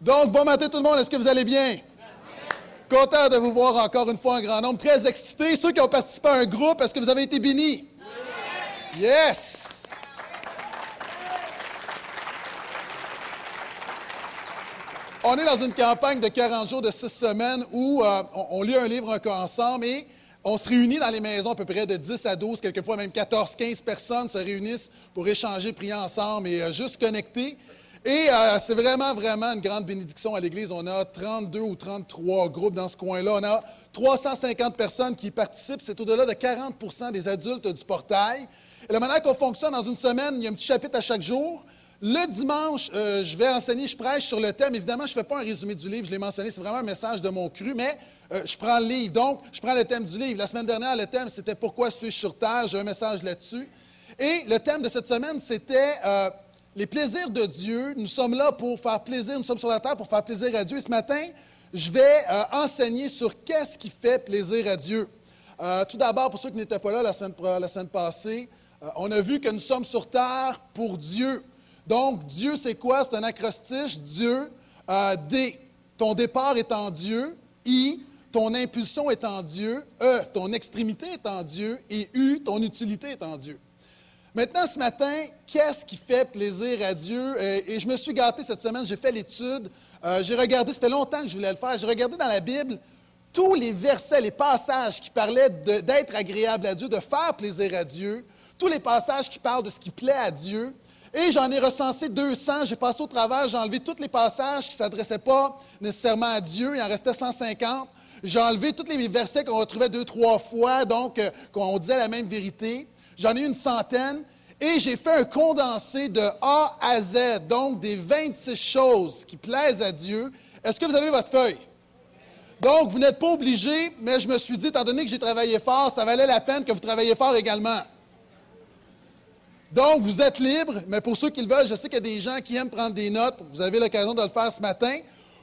Donc, bon matin tout le monde, est-ce que vous allez bien? Content de vous voir encore une fois en grand nombre, très excité. Ceux qui ont participé à un groupe, est-ce que vous avez été bénis? Yes! On est dans une campagne de 40 jours, de 6 semaines, où euh, on, lit un livre ensemble et on se réunit dans les maisons à peu près de 10 à 12, quelquefois même 14, 15 personnes se réunissent pour échanger, prier ensemble et euh, juste connecter. Et euh, c'est vraiment, vraiment une grande bénédiction à l'Église. On a 32 ou 33 groupes dans ce coin-là. On a 350 personnes qui participent. C'est au-delà de 40% des adultes du portail. Et la manière qu'on fonctionne dans une semaine, il y a un petit chapitre à chaque jour. Le dimanche, euh, je vais enseigner, je prêche sur le thème. Évidemment, je ne fais pas un résumé du livre, je l'ai mentionné, c'est vraiment un message de mon cru, mais euh, je prends le livre. Donc, je prends le thème du livre. La semaine dernière, le thème, c'était Pourquoi suis-je sur Terre? J'ai un message là-dessus. Et le thème de cette semaine, c'était les plaisirs de Dieu. Nous sommes là pour faire plaisir, nous sommes sur la terre pour faire plaisir à Dieu. Et ce matin, je vais enseigner sur qu'est-ce qui fait plaisir à Dieu. tout d'abord, pour ceux qui n'étaient pas là la semaine, la semaine passée, on a vu que nous sommes sur terre pour Dieu. Donc, Dieu, c'est quoi? C'est un acrostiche. Dieu, euh, D, ton départ est en Dieu. I, ton impulsion est en Dieu. E, ton extrémité est en Dieu. Et U, ton utilité est en Dieu. Maintenant, ce matin, qu'est-ce qui fait plaisir à Dieu? Et, je me suis gâté cette semaine, j'ai fait l'étude, euh, j'ai regardé, ça fait longtemps que je voulais le faire, j'ai regardé dans la Bible tous les versets, les passages qui parlaient d'être agréable à Dieu, de faire plaisir à Dieu, tous les passages qui parlent de ce qui plaît à Dieu. Et j'en ai recensé 200. J'ai passé au travers, j'ai enlevé tous les passages qui ne s'adressaient pas nécessairement à Dieu. Il en restait 150. J'ai enlevé tous les versets qu'on retrouvait deux, trois fois, donc euh, qu'on disait la même vérité. J'en ai une centaine. Et j'ai fait un condensé de A à Z, donc des 26 choses qui plaisent à Dieu. Est-ce que vous avez votre feuille? Donc, vous n'êtes pas obligé, mais je me suis dit, étant donné que j'ai travaillé fort, ça valait la peine que vous travailliez fort également. Donc, vous êtes libre, mais pour ceux qui le veulent, je sais qu'il y a des gens qui aiment prendre des notes. Vous avez l'occasion de le faire ce matin.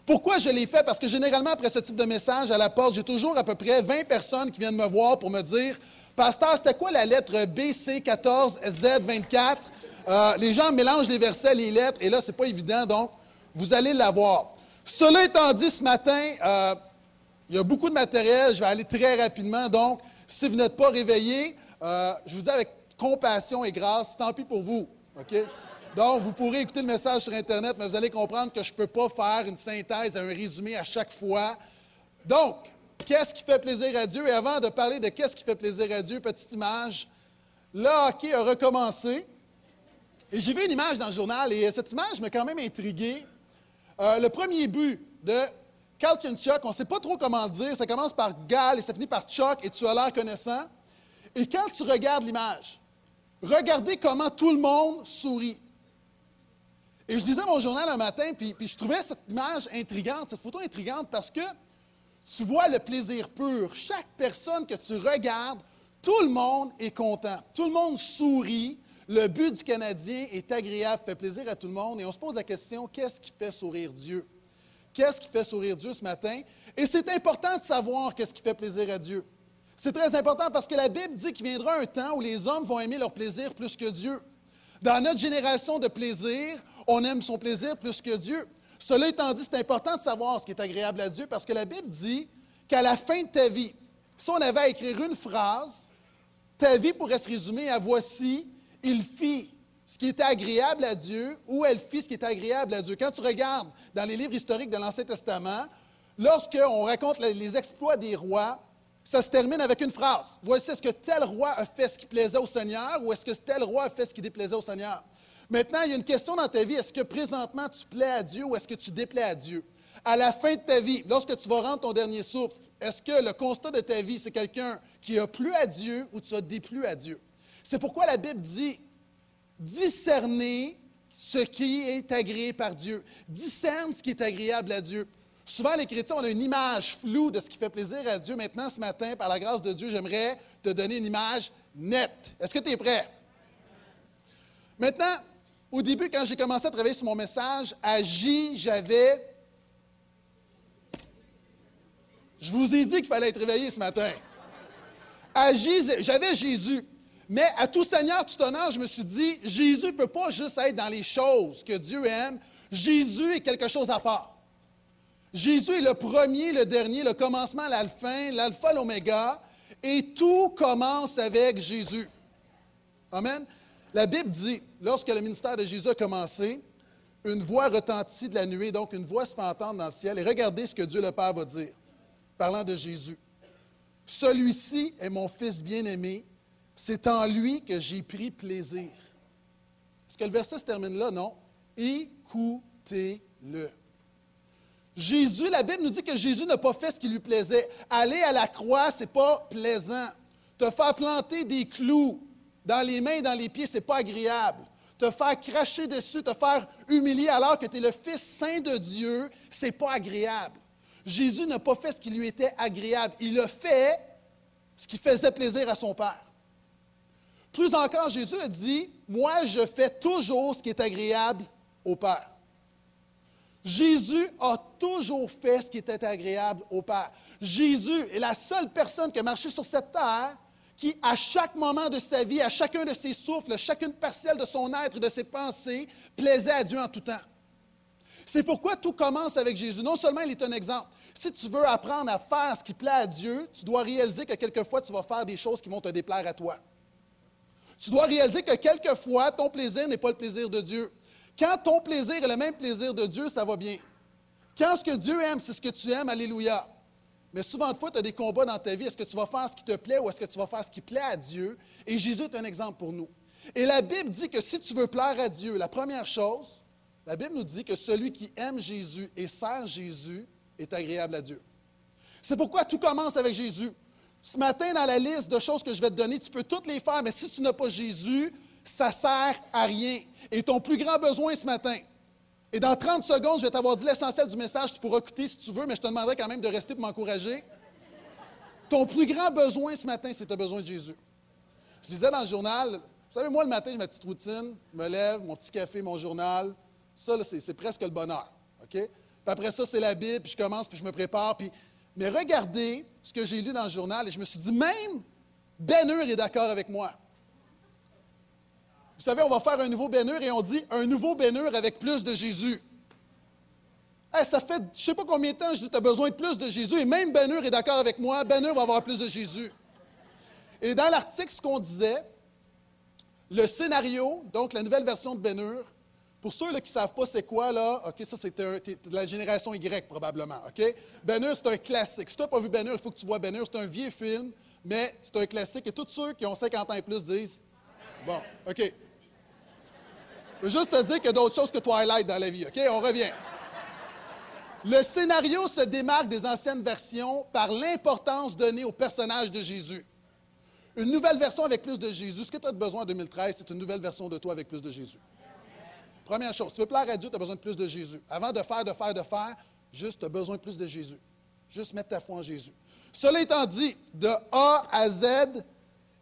Pourquoi je l'ai fait? Parce que généralement, après ce type de message à la porte, j'ai toujours à peu près 20 personnes qui viennent me voir pour me dire Pasteur, c'était quoi la lettre BC14Z24? Euh, les gens mélangent les versets, les lettres, et là, ce n'est pas évident, donc vous allez l'avoir. Cela étant dit, ce matin, euh, il y a beaucoup de matériel, je vais aller très rapidement, donc si vous n'êtes pas réveillé, euh, je vous dis avec compassion et grâce, tant pis pour vous. OK? Donc, vous pourrez écouter le message sur Internet, mais vous allez comprendre que je ne peux pas faire une synthèse, un résumé à chaque fois. Donc, qu'est-ce qui fait plaisir à Dieu? Et avant de parler de qu'est-ce qui fait plaisir à Dieu, petite image, le hockey a recommencé. Et j'ai vu une image dans le journal, et cette image m'a quand même intrigué. Euh, le premier but de Chuck, on ne sait pas trop comment dire, ça commence par Gal et ça finit par Chuck, et tu as l'air connaissant. Et quand tu regardes l'image, regardez comment tout le monde sourit. Et je lisais mon journal un matin, puis, je trouvais cette image intrigante, cette photo intrigante, parce que tu vois le plaisir pur. Chaque personne que tu regardes, tout le monde est content. Tout le monde sourit. Le but du Canadien est agréable, fait plaisir à tout le monde. Et on se pose la question, qu'est-ce qui fait sourire Dieu? Qu'est-ce qui fait sourire Dieu ce matin? Et c'est important de savoir qu'est-ce qui fait plaisir à Dieu. C'est très important parce que la Bible dit qu'il viendra un temps où les hommes vont aimer leur plaisir plus que Dieu. Dans notre génération de plaisir, on aime son plaisir plus que Dieu. Cela étant dit, c'est important de savoir ce qui est agréable à Dieu parce que la Bible dit qu'à la fin de ta vie, si on avait à écrire une phrase, ta vie pourrait se résumer à voici, il fit ce qui était agréable à Dieu ou elle fit ce qui était agréable à Dieu. Quand tu regardes dans les livres historiques de l'Ancien Testament, lorsqu'on raconte les exploits des rois, ça se termine avec une phrase. Voici, est-ce que tel roi a fait ce qui plaisait au Seigneur ou est-ce que tel roi a fait ce qui déplaisait au Seigneur? Maintenant, il y a une question dans ta vie. Est-ce que présentement tu plais à Dieu ou est-ce que tu déplais à Dieu? À la fin de ta vie, lorsque tu vas rendre ton dernier souffle, est-ce que le constat de ta vie, c'est quelqu'un qui a plu à Dieu ou tu as déplu à Dieu? C'est pourquoi la Bible dit discerner ce qui est agréé par Dieu. Discerne ce qui est agréable à Dieu. Souvent, les chrétiens, on a une image floue de ce qui fait plaisir à Dieu. Maintenant, ce matin, par la grâce de Dieu, j'aimerais te donner une image nette. Est-ce que tu es prêt? Maintenant, au début, quand j'ai commencé à travailler sur mon message, à J, j'avais. Je vous ai dit qu'il fallait être réveillé ce matin. À J, j'avais Jésus. Mais à tout Seigneur, tout honneur, je me suis dit, Jésus ne peut pas juste être dans les choses que Dieu aime. Jésus est quelque chose à part. Jésus est le premier, le dernier, le commencement, la l'alpha, l'oméga, et tout commence avec Jésus. Amen. La Bible dit, lorsque le ministère de Jésus a commencé, une voix retentit de la nuée, donc une voix se fait entendre dans le ciel, et regardez ce que Dieu le Père va dire, parlant de Jésus. Celui-ci est mon Fils bien-aimé, c'est en lui que j'ai pris plaisir. Est-ce que le verset se termine là? Non. Écoutez-le. Jésus, la Bible nous dit que Jésus n'a pas fait ce qui lui plaisait. Aller à la croix, ce n'est pas plaisant. Te faire planter des clous dans les mains et dans les pieds, ce n'est pas agréable. Te faire cracher dessus, te faire humilier alors que tu es le Fils saint de Dieu, ce n'est pas agréable. Jésus n'a pas fait ce qui lui était agréable. Il a fait ce qui faisait plaisir à son Père. Plus encore, Jésus a dit, moi je fais toujours ce qui est agréable au Père. Jésus a toujours fait ce qui était agréable au Père. Jésus est la seule personne qui a marché sur cette terre qui, à chaque moment de sa vie, à chacun de ses souffles, chacune partielle de son être, de ses pensées, plaisait à Dieu en tout temps. C'est pourquoi tout commence avec Jésus. Non seulement il est un exemple. Si tu veux apprendre à faire ce qui plaît à Dieu, tu dois réaliser que quelquefois tu vas faire des choses qui vont te déplaire à toi. Tu dois réaliser que quelquefois ton plaisir n'est pas le plaisir de Dieu. Quand ton plaisir est le même plaisir de Dieu, ça va bien. Quand ce que Dieu aime, c'est ce que tu aimes, alléluia. Mais souvent de fois, tu as des combats dans ta vie. Est-ce que tu vas faire ce qui te plaît ou est-ce que tu vas faire ce qui plaît à Dieu? Et Jésus est un exemple pour nous. Et la Bible dit que si tu veux plaire à Dieu, la première chose, la Bible nous dit que celui qui aime Jésus et sert Jésus est agréable à Dieu. C'est pourquoi tout commence avec Jésus. Ce matin, dans la liste de choses que je vais te donner, tu peux toutes les faire, mais si tu n'as pas Jésus, ça ne sert à rien. Et ton plus grand besoin ce matin, et dans 30 secondes, je vais t'avoir dit l'essentiel du message, tu pourras écouter si tu veux, mais je te demanderai quand même de rester pour m'encourager. Ton plus grand besoin ce matin, c'est as besoin de Jésus. Je lisais dans le journal, vous savez, moi, le matin, j'ai ma petite routine, je me lève, mon petit café, mon journal. Ça, c'est presque le bonheur. Puis après ça, c'est la Bible, puis je commence, puis je me prépare. Puis... Mais regardez ce que j'ai lu dans le journal, et je me suis dit, même Ben Hur est d'accord avec moi. Vous savez, on va faire un nouveau bénure et on dit un nouveau bénure avec plus de Jésus. ça fait je ne sais pas combien de temps je dis tu as besoin de plus de Jésus et même Bénure est d'accord avec moi, Bénure va avoir plus de Jésus. Et dans l'article, ce qu'on disait, le scénario, donc la nouvelle version de Bénure, pour ceux qui ne savent pas c'est quoi, là, OK, ça c'est de la génération Y probablement, OK? C'est un classique. Si tu n'as pas vu Bénure, il faut que tu vois Bénure. C'est un vieux film, mais c'est un classique. Et tous ceux qui ont 50 ans et plus disent Bon, OK. Je veux juste te dire qu'il y a d'autres choses que Twilight dans la vie, OK? On revient. Le scénario se démarque des anciennes versions par l'importance donnée au personnage de Jésus. Une nouvelle version avec plus de Jésus. Ce que tu as besoin en 2013, c'est une nouvelle version de toi avec plus de Jésus. Première chose, tu veux plaire à Dieu, tu as besoin de plus de Jésus. Avant de faire, de faire, de faire, juste tu as besoin de plus de Jésus. Juste mettre ta foi en Jésus. Cela étant dit, de A à Z,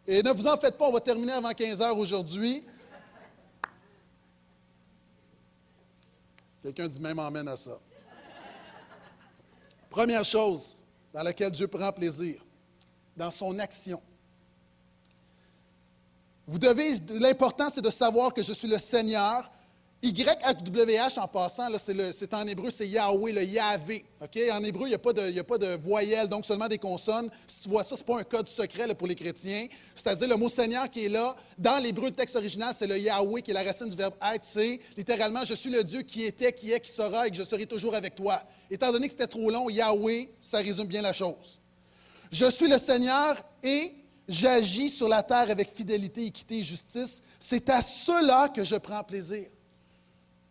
et ne vous en faites pas, on va terminer avant 15 heures aujourd'hui. Quelqu'un dit même emmène à ça. Première chose dans laquelle Dieu prend plaisir, dans son action. Vous devez, l'important c'est de savoir que je suis le Seigneur, YHWH, en passant, c'est en hébreu, c'est Yahweh, le Yahvé. En hébreu, il n'y a, pas de, a pas de voyelles, donc seulement des consonnes. Si tu vois ça, ce n'est pas un code secret pour les chrétiens. C'est-à-dire, le mot Seigneur qui est là, dans l'hébreu, le texte original, c'est le Yahweh, qui est la racine du verbe être. C'est littéralement, je suis le Dieu qui était, qui est, qui sera et que je serai toujours avec toi. Étant donné que c'était trop long, Yahweh, ça résume bien la chose. Je suis le Seigneur et j'agis sur la terre avec fidélité, équité et justice. C'est à cela que je prends plaisir.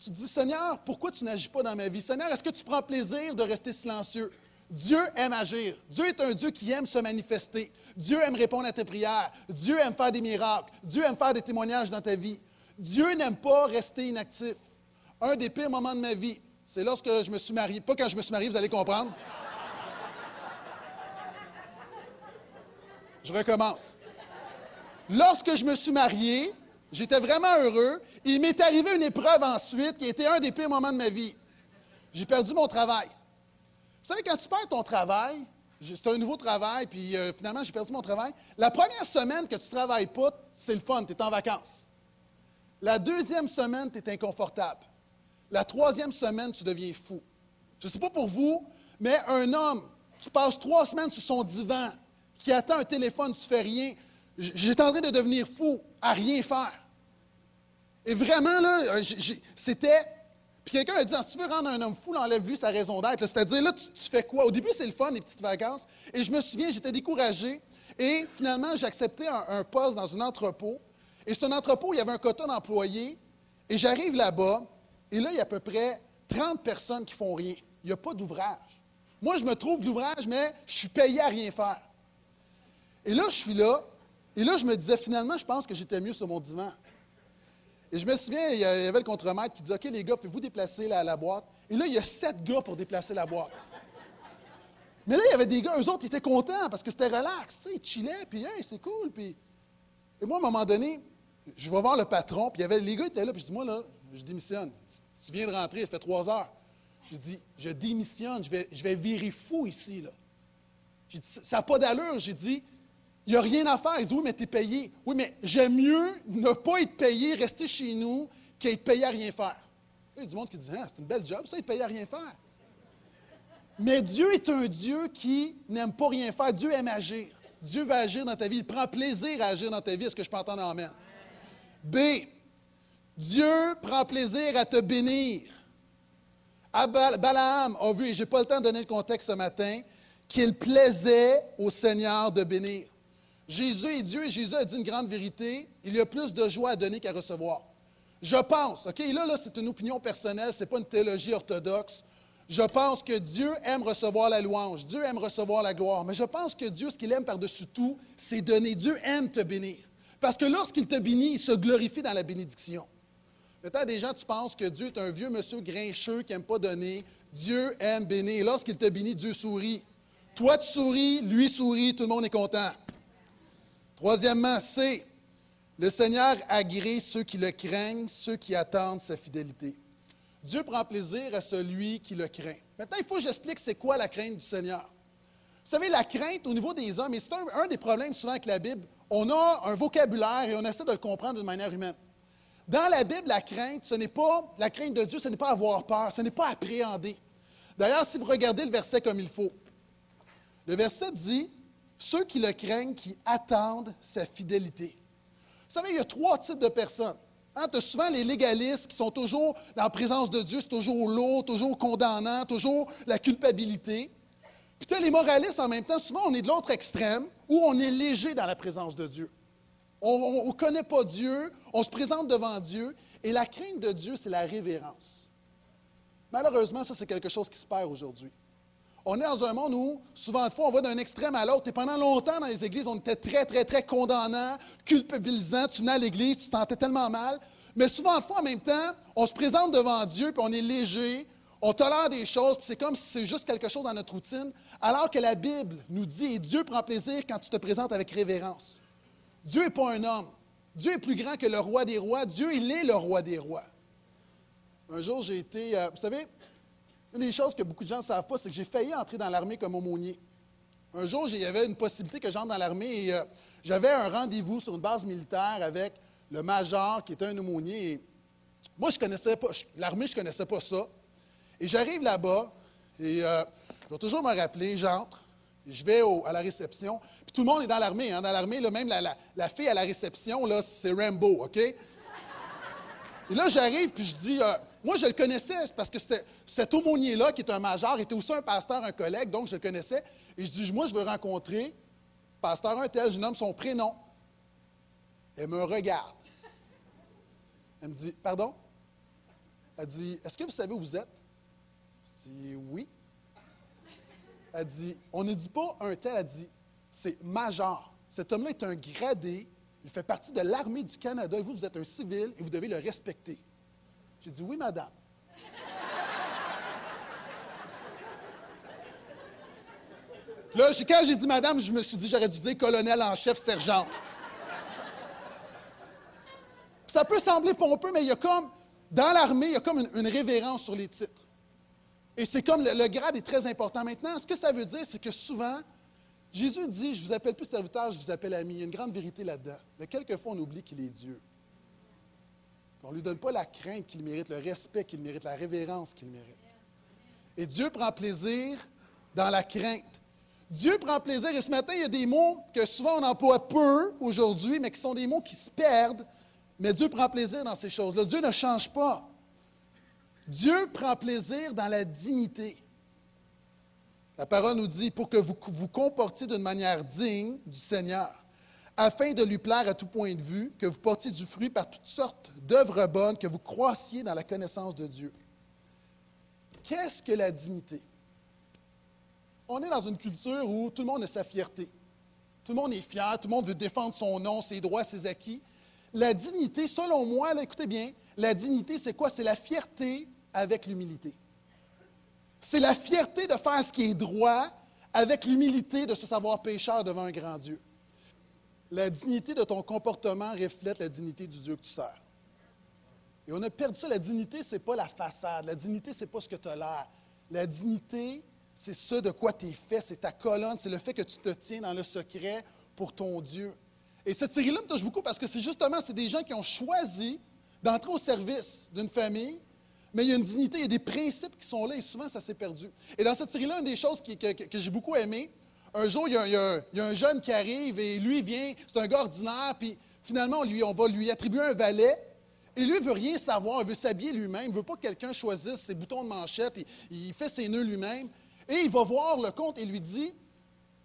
Tu dis, Seigneur, pourquoi tu n'agis pas dans ma vie? Seigneur, est-ce que tu prends plaisir de rester silencieux? Dieu aime agir. Dieu est un Dieu qui aime se manifester. Dieu aime répondre à tes prières. Dieu aime faire des miracles. Dieu aime faire des témoignages dans ta vie. Dieu n'aime pas rester inactif. Un des pires moments de ma vie, c'est lorsque je me suis marié. Pas quand je me suis marié, vous allez comprendre. Je recommence. Lorsque je me suis marié, J'étais vraiment heureux. Il m'est arrivé une épreuve ensuite qui était un des pires moments de ma vie. J'ai perdu mon travail. Vous savez, quand tu perds ton travail, c'est un nouveau travail, puis euh, finalement, j'ai perdu mon travail. La première semaine que tu ne travailles pas, c'est le fun, tu es en vacances. La deuxième semaine, tu es inconfortable. La troisième semaine, tu deviens fou. Je ne sais pas pour vous, Mais un homme qui passe trois semaines sur son divan, qui attend un téléphone, tu fais rien, j'étais en de devenir fou à rien faire. Et vraiment, là, c'était. Puis quelqu'un a dit si tu veux rendre un homme fou, enlève-lui sa raison d'être. C'est-à-dire, là, tu, fais quoi? Au début, c'est le fun, les petites vacances. Et je me souviens, j'étais découragé. Et finalement, j'ai accepté un, poste dans un entrepôt. Et c'est un entrepôt où il y avait un quota d'employés. Et j'arrive là-bas, et là, il y a à peu près 30 personnes qui font rien. Il n'y a pas d'ouvrage. Moi, je me trouve d'ouvrage, mais je suis payé à rien faire. Et là, je suis là, et là, je me disais, finalement, je pense que j'étais mieux sur mon divan. Et je me souviens, il y avait le contremaître qui dit OK, les gars, pouvez-vous déplacer la, boîte? Et là, il y a sept gars pour déplacer la boîte. Mais là, il y avait des gars, eux autres, ils étaient contents parce que c'était relax. Ils chillaient, puis hey, c'est cool. Puis... Et moi, à un moment donné, je vais voir le patron, puis il y avait, les gars étaient là, puis je dis Moi, là, je démissionne. Tu viens de rentrer, ça fait trois heures. Je dis Je démissionne, je vais, je vais virer fou ici. Là. Ça n'a pas d'allure. J'ai dit il n'y a rien à faire. Il dit Oui, mais tu es payé. Oui, mais j'aime mieux ne pas être payé, rester chez nous, qu'être payé à rien faire. Il y a du monde qui dit ah, C'est une belle job, ça, être payé à rien faire. Mais Dieu est un Dieu qui n'aime pas rien faire. Dieu aime agir. Dieu va agir dans ta vie. Il prend plaisir à agir dans ta vie. Est-ce que je peux entendre Amen? B. Dieu prend plaisir à te bénir. Balaam a vu, et je n'ai pas le temps de donner le contexte ce matin, qu'il plaisait au Seigneur de bénir. Jésus est Dieu et Jésus a dit une grande vérité. Il y a plus de joie à donner qu'à recevoir. Je pense, OK, là, là c'est une opinion personnelle, ce n'est pas une théologie orthodoxe. Je pense que Dieu aime recevoir la louange, Dieu aime recevoir la gloire, mais je pense que Dieu, ce qu'il aime par-dessus tout, c'est donner. Dieu aime te bénir. Parce que lorsqu'il te bénit, il se glorifie dans la bénédiction. Peut-être des gens, tu penses que Dieu est un vieux monsieur grincheux qui n'aime pas donner. Dieu aime bénir. Lorsqu'il te bénit, Dieu sourit. Toi, tu souris, lui sourit, tout le monde est content. Troisièmement, c'est le Seigneur agrée ceux qui le craignent, ceux qui attendent sa fidélité. Dieu prend plaisir à celui qui le craint. Maintenant, il faut que j'explique c'est quoi la crainte du Seigneur. Vous savez, la crainte au niveau des hommes, et c'est un, des problèmes souvent avec la Bible, on a un vocabulaire et on essaie de le comprendre d'une manière humaine. Dans la Bible, la crainte, ce n'est pas la crainte de Dieu, ce n'est pas avoir peur, ce n'est pas appréhender. D'ailleurs, si vous regardez le verset comme il faut, le verset dit ceux qui le craignent, qui attendent sa fidélité. Vous savez, il y a trois types de personnes. Hein, tu as souvent les légalistes qui sont toujours dans la présence de Dieu, c'est toujours lourd, toujours condamnant, toujours la culpabilité. Puis tu as les moralistes en même temps. Souvent, on est de l'autre extrême où on est léger dans la présence de Dieu. On ne connaît pas Dieu, on se présente devant Dieu. Et la crainte de Dieu, c'est la révérence. Malheureusement, ça, c'est quelque chose qui se perd aujourd'hui. On est dans un monde où, souvent de fois, on va d'un extrême à l'autre. Et pendant longtemps, dans les églises, on était très, très, très condamnant, culpabilisant. Tu venais l'église, tu te sentais tellement mal. Mais souvent de fois, en même temps, on se présente devant Dieu, puis on est léger, on tolère des choses, puis c'est comme si c'est juste quelque chose dans notre routine. Alors que la Bible nous dit, et Dieu prend plaisir quand tu te présentes avec révérence. Dieu n'est pas un homme. Dieu est plus grand que le roi des rois. Dieu, il est le roi des rois. Un jour, j'ai été, euh, vous savez, une des choses que beaucoup de gens ne savent pas, c'est que j'ai failli entrer dans l'armée comme aumônier. Un jour, il y avait une possibilité que j'entre dans l'armée et euh, j'avais un rendez-vous sur une base militaire avec le major qui était un aumônier. Moi, je connaissais pas, l'armée, je connaissais pas ça. Et j'arrive là-bas et euh, je dois toujours me rappeler, j'entre, je vais à la réception. Puis tout le monde est dans l'armée. Hein. Dans l'armée, même la, fille à la réception, c'est Rambo, OK? Et là, j'arrive, puis je dis, euh, moi, je le connaissais parce que cet aumônier-là, qui est un major, était aussi un pasteur, un collègue, donc je le connaissais. Et je dis, moi, je veux rencontrer pasteur un tel, je nomme son prénom. Elle me regarde. Elle me dit, pardon? Elle dit, est-ce que vous savez où vous êtes? Je dis, oui. Elle dit, on ne dit pas un tel, elle dit, c'est major. Cet homme-là est un gradé, il fait partie de l'armée du Canada, et vous, vous êtes un civil, et vous devez le respecter. J'ai dit oui, madame. là, quand j'ai dit madame, je me suis dit, j'aurais dû dire colonel en chef, sergente. ça peut sembler pompeux, mais il y a comme, dans l'armée, il y a comme une, révérence sur les titres. Et c'est comme le, grade est très important. Maintenant, ce que ça veut dire, c'est que souvent, Jésus dit, je vous appelle plus serviteur, je vous appelle ami. Il y a une grande vérité là-dedans. Mais quelquefois, on oublie qu'il est Dieu. On ne lui donne pas la crainte qu'il mérite, le respect qu'il mérite, la révérence qu'il mérite. Et Dieu prend plaisir dans la crainte. Dieu prend plaisir, et ce matin, il y a des mots que souvent on emploie peu aujourd'hui, mais qui sont des mots qui se perdent, mais Dieu prend plaisir dans ces choses-là. Dieu ne change pas. Dieu prend plaisir dans la dignité. La parole nous dit, pour que vous vous comportiez d'une manière digne du Seigneur, afin de lui plaire à tout point de vue, que vous portiez du fruit par toutes sortes d'œuvres bonnes, que vous croissiez dans la connaissance de Dieu. Qu'est-ce que la dignité? On est dans une culture où tout le monde a sa fierté. Tout le monde est fier, tout le monde veut défendre son nom, ses droits, ses acquis. La dignité, selon moi, écoutez bien, la dignité, c'est quoi? C'est la fierté avec l'humilité. C'est la fierté de faire ce qui est droit avec l'humilité de se savoir pécheur devant un grand Dieu. La dignité de ton comportement reflète la dignité du Dieu que tu sers. Et on a perdu ça. La dignité, ce n'est pas la façade. La dignité, ce n'est pas ce que tu as l'air. La dignité, c'est ce de quoi tu es fait. C'est ta colonne. C'est le fait que tu te tiens dans le secret pour ton Dieu. Et cette série-là me touche beaucoup parce que c'est justement, c'est des gens qui ont choisi d'entrer au service d'une famille, mais il y a une dignité, il y a des principes qui sont là et souvent ça s'est perdu. Et dans cette série-là, une des choses que, j'ai beaucoup aimé, un jour, il y, a, un jeune qui arrive et lui vient, c'est un gars ordinaire, puis finalement, on, va lui attribuer un valet. Et lui, il veut rien savoir, il veut s'habiller lui-même, il ne veut pas que quelqu'un choisisse ses boutons de manchette, il, il fait ses nœuds lui-même. Et il va voir le comte et lui dit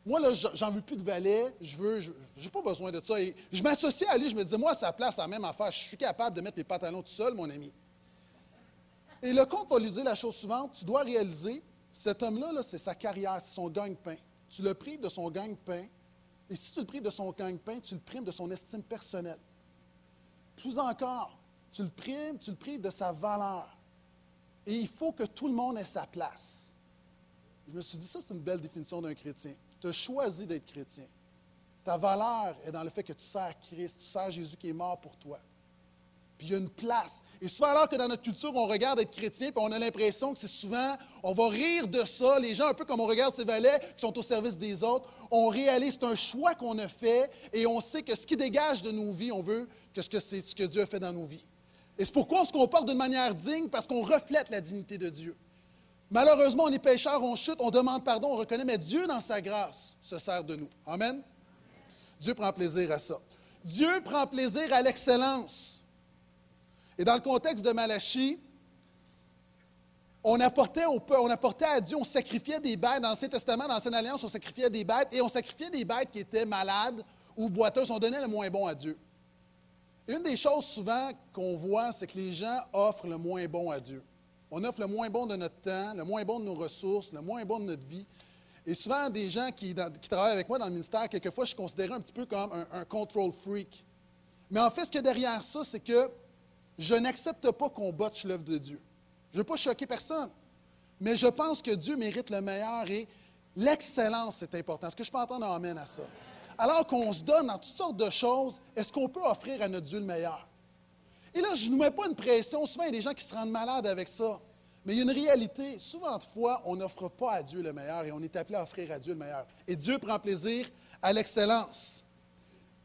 Moi, là, j'en veux plus de valet, je veux, j'ai pas besoin de ça. Et je m'associe à lui, je me dis Moi, à sa place, à la même affaire, je suis capable de mettre mes pantalons tout seul, mon ami. Et le comte va lui dire la chose suivante Tu dois réaliser, cet homme-là, -là, c'est sa carrière, c'est son gagne-pain. Tu le prives de son gagne-pain. Et si tu le prives de son gagne-pain, tu le primes de son estime personnelle. Plus encore, tu le primes, tu le prives de sa valeur. Et il faut que tout le monde ait sa place. Je me suis dit, ça, c'est une belle définition d'un chrétien. Tu as choisi d'être chrétien. Ta valeur est dans le fait que tu sers Christ, tu sers Jésus qui est mort pour toi. Puis il y a une place. Et souvent, alors que dans notre culture, on regarde être chrétien, puis on a l'impression que c'est souvent, on va rire de ça. Les gens, un peu comme on regarde ces valets qui sont au service des autres, on réalise, c'est un choix qu'on a fait, et on sait que ce qui dégage de nos vies, on veut que c'est ce que Dieu a fait dans nos vies. Et c'est pourquoi on se comporte d'une manière digne, parce qu'on reflète la dignité de Dieu. Malheureusement, on est pécheurs, on chute, on demande pardon, on reconnaît, mais Dieu, dans sa grâce, se sert de nous. Amen. Dieu prend plaisir à ça. Dieu prend plaisir à l'excellence. Et dans le contexte de Malachie, on apportait, au, on apportait à Dieu, on sacrifiait des bêtes. Dans l'Ancien Testament, dans l'Ancienne Alliance, on sacrifiait des bêtes et on sacrifiait des bêtes qui étaient malades ou boiteuses. On donnait le moins bon à Dieu. Une des choses souvent qu'on voit, c'est que les gens offrent le moins bon à Dieu. On offre le moins bon de notre temps, le moins bon de nos ressources, le moins bon de notre vie. Et souvent, des gens qui, travaillent avec moi dans le ministère, quelquefois, je suis considéré un petit peu comme un, control freak. Mais en fait, ce qu'il y derrière ça, c'est que je n'accepte pas qu'on botche l'œuvre de Dieu. Je ne veux pas choquer personne. Mais je pense que Dieu mérite le meilleur et l'excellence, c'est important. Est-ce que je peux entendre amène à ça? Alors qu'on se donne dans toutes sortes de choses, est-ce qu'on peut offrir à notre Dieu le meilleur? Et là, je ne mets pas une pression. Souvent, il y a des gens qui se rendent malades avec ça. Mais il y a une réalité. Souvent de fois, on n'offre pas à Dieu le meilleur et on est appelé à offrir à Dieu le meilleur. Et Dieu prend plaisir à l'excellence.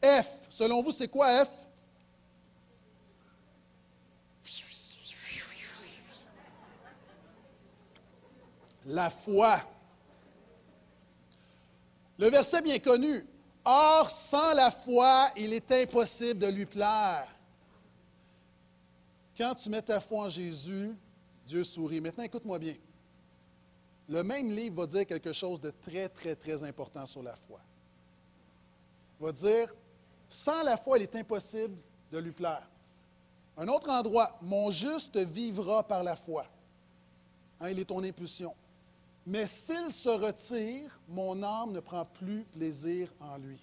F, selon vous, c'est quoi F? La foi. Le verset bien connu. Or, sans la foi, il est impossible de lui plaire. Quand tu mets ta foi en Jésus, Dieu sourit. Maintenant, écoute-moi bien. Le même livre va dire quelque chose de très, très, très important sur la foi. Il va dire, sans la foi, il est impossible de lui plaire. Un autre endroit, mon juste vivra par la foi. Hein, il est ton impulsion. Mais s'il se retire, mon âme ne prend plus plaisir en lui.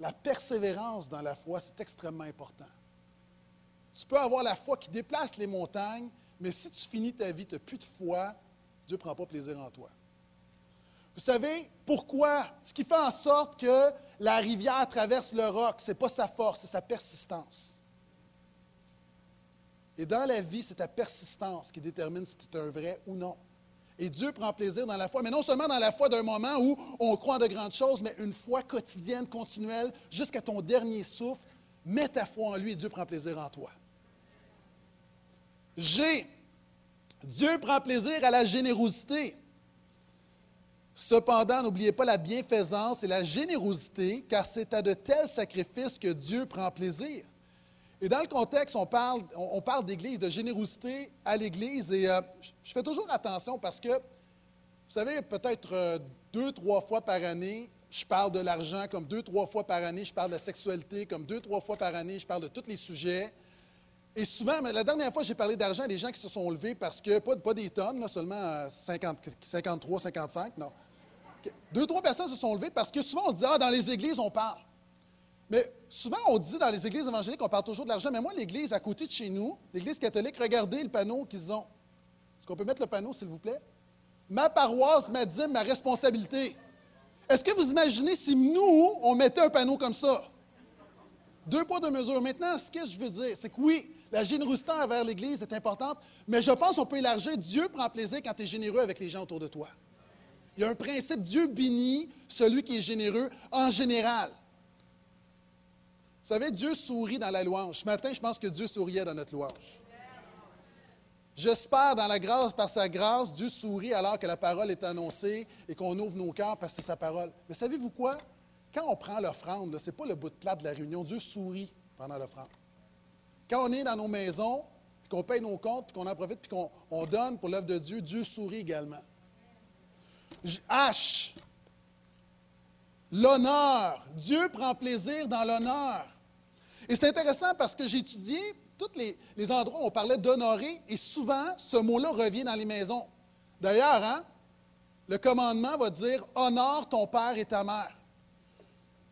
La persévérance dans la foi, c'est extrêmement important. Tu peux avoir la foi qui déplace les montagnes, mais si tu finis ta vie, tu n'as plus de foi, Dieu ne prend pas plaisir en toi. Vous savez pourquoi? Ce qui fait en sorte que la rivière traverse le roc, ce n'est pas sa force, c'est sa persistance. Et dans la vie, c'est ta persistance qui détermine si tu es un vrai ou non. Et Dieu prend plaisir dans la foi, mais non seulement dans la foi d'un moment où on croit en de grandes choses, mais une foi quotidienne, continuelle, jusqu'à ton dernier souffle. Mets ta foi en lui et Dieu prend plaisir en toi. G. Dieu prend plaisir à la générosité. Cependant, n'oubliez pas la bienfaisance et la générosité, car c'est à de tels sacrifices que Dieu prend plaisir. Et dans le contexte, on parle, d'Église, de générosité à l'Église. Et euh, je fais toujours attention parce que, vous savez, peut-être euh, deux, trois fois par année, je parle de l'argent, comme deux, trois fois par année, je parle de la sexualité, comme deux, trois fois par année, je parle de tous les sujets. Et souvent, mais la dernière fois, j'ai parlé d'argent, des gens qui se sont levés parce que, pas, des tonnes, seulement 50, 53, 55, non. Deux, trois personnes se sont levées parce que souvent, on se dit, ah, dans les églises, on parle. Mais souvent, on dit dans les églises évangéliques qu'on parle toujours de l'argent. Mais moi, l'église à côté de chez nous, l'église catholique, regardez le panneau qu'ils ont. Est-ce qu'on peut mettre le panneau, s'il vous plaît? Ma paroisse, ma dîme, ma responsabilité. Est-ce que vous imaginez si nous, on mettait un panneau comme ça? Deux poids, deux mesures. Maintenant, ce que je veux dire, c'est que oui, la générosité envers l'Église est importante, mais je pense qu'on peut élargir. Dieu prend plaisir quand tu es généreux avec les gens autour de toi. Il y a un principe, Dieu bénit celui qui est généreux en général. Vous savez, Dieu sourit dans la louange. Ce matin, je pense que Dieu souriait dans notre louange. J'espère, dans la grâce, par sa grâce, Dieu sourit alors que la parole est annoncée et qu'on ouvre nos cœurs parce que c'est sa parole. Mais savez-vous quoi? Quand on prend l'offrande, ce n'est pas le bout de plat de la réunion. Dieu sourit pendant l'offrande. Quand on est dans nos maisons, qu'on paye nos comptes, qu'on en profite, puis qu'on donne pour l'œuvre de Dieu, Dieu sourit également. H. L'honneur. Dieu prend plaisir dans l'honneur. Et c'est intéressant parce que j'ai étudié tous les, endroits où on parlait d'honorer, et souvent, ce mot-là revient dans les maisons. D'ailleurs, hein, le commandement va dire Honore ton père et ta mère.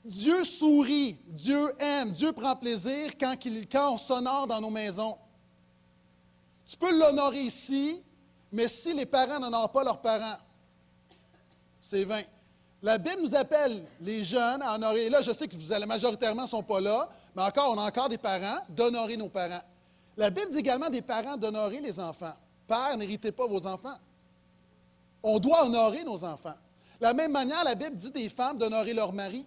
Dieu sourit, Dieu aime, Dieu prend plaisir quand, quand on s'honore dans nos maisons. Tu peux l'honorer ici, mais si les parents n'honorent pas leurs parents, c'est vain. La Bible nous appelle les jeunes à honorer. Là, je sais que vous allez majoritairement ne sont pas là, mais encore, on a encore des parents d'honorer nos parents. La Bible dit également des parents d'honorer les enfants. Père, n'héritez pas vos enfants. On doit honorer nos enfants. De la même manière, la Bible dit des femmes d'honorer leur mari.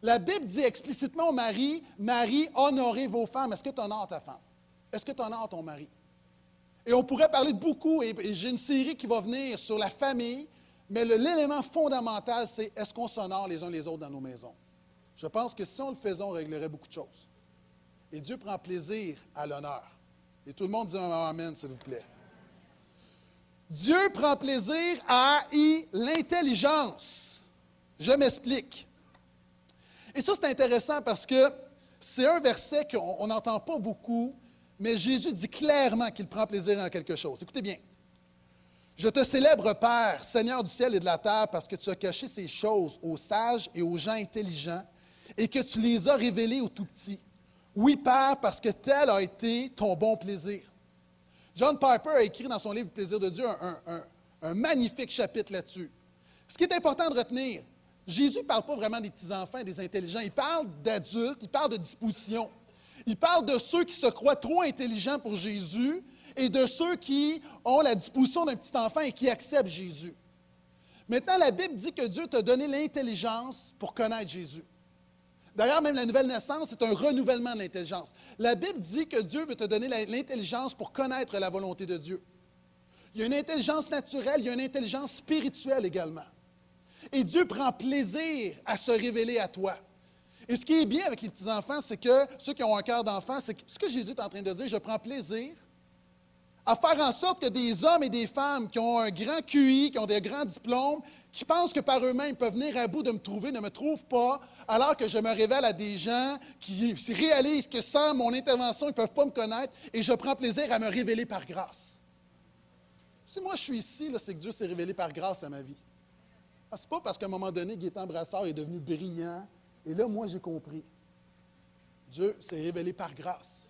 La Bible dit explicitement au mari, Marie, honorez vos femmes. Est-ce que tu honores ta femme? Est-ce que tu honores ton mari? Et on pourrait parler de beaucoup, et j'ai une série qui va venir sur la famille, mais l'élément fondamental, c'est est-ce qu'on s'honore les uns les autres dans nos maisons? Je pense que si on le faisait, on réglerait beaucoup de choses. Et Dieu prend plaisir à l'honneur. Et tout le monde dit Amen, s'il vous plaît. Dieu prend plaisir à l'intelligence. Je m'explique. Et ça, c'est intéressant parce que c'est un verset qu'on n'entend pas beaucoup, mais Jésus dit clairement qu'il prend plaisir en quelque chose. Écoutez bien. Je te célèbre, Père, Seigneur du ciel et de la terre, parce que tu as caché ces choses aux sages et aux gens intelligents et que tu les as révélées aux tout petits. Oui, Père, parce que tel a été ton bon plaisir. John Piper a écrit dans son livre Plaisir de Dieu un, magnifique chapitre là-dessus. Ce qui est important de retenir, Jésus ne parle pas vraiment des petits-enfants et des intelligents, il parle d'adultes, il parle de disposition. Il parle de ceux qui se croient trop intelligents pour Jésus et de ceux qui ont la disposition d'un petit enfant et qui acceptent Jésus. Maintenant, la Bible dit que Dieu t'a donné l'intelligence pour connaître Jésus. D'ailleurs, même la nouvelle naissance, c'est un renouvellement de l'intelligence. La Bible dit que Dieu veut te donner l'intelligence pour connaître la volonté de Dieu. Il y a une intelligence naturelle, il y a une intelligence spirituelle également. Et Dieu prend plaisir à se révéler à toi. Et ce qui est bien avec les petits-enfants, c'est que ceux qui ont un cœur d'enfant, c'est ce que Jésus est en train de dire, je prends plaisir à faire en sorte que des hommes et des femmes qui ont un grand QI, qui ont des grands diplômes, qui pensent que par eux-mêmes peuvent venir à bout de me trouver, ne me trouvent pas, alors que je me révèle à des gens qui réalisent que sans mon intervention, ils ne peuvent pas me connaître et je prends plaisir à me révéler par grâce. Si moi je suis ici, c'est que Dieu s'est révélé par grâce à ma vie. Ah, ce n'est pas parce qu'à un moment donné, Gaétan Brassard est devenu brillant et là, moi, j'ai compris. Dieu s'est révélé par grâce.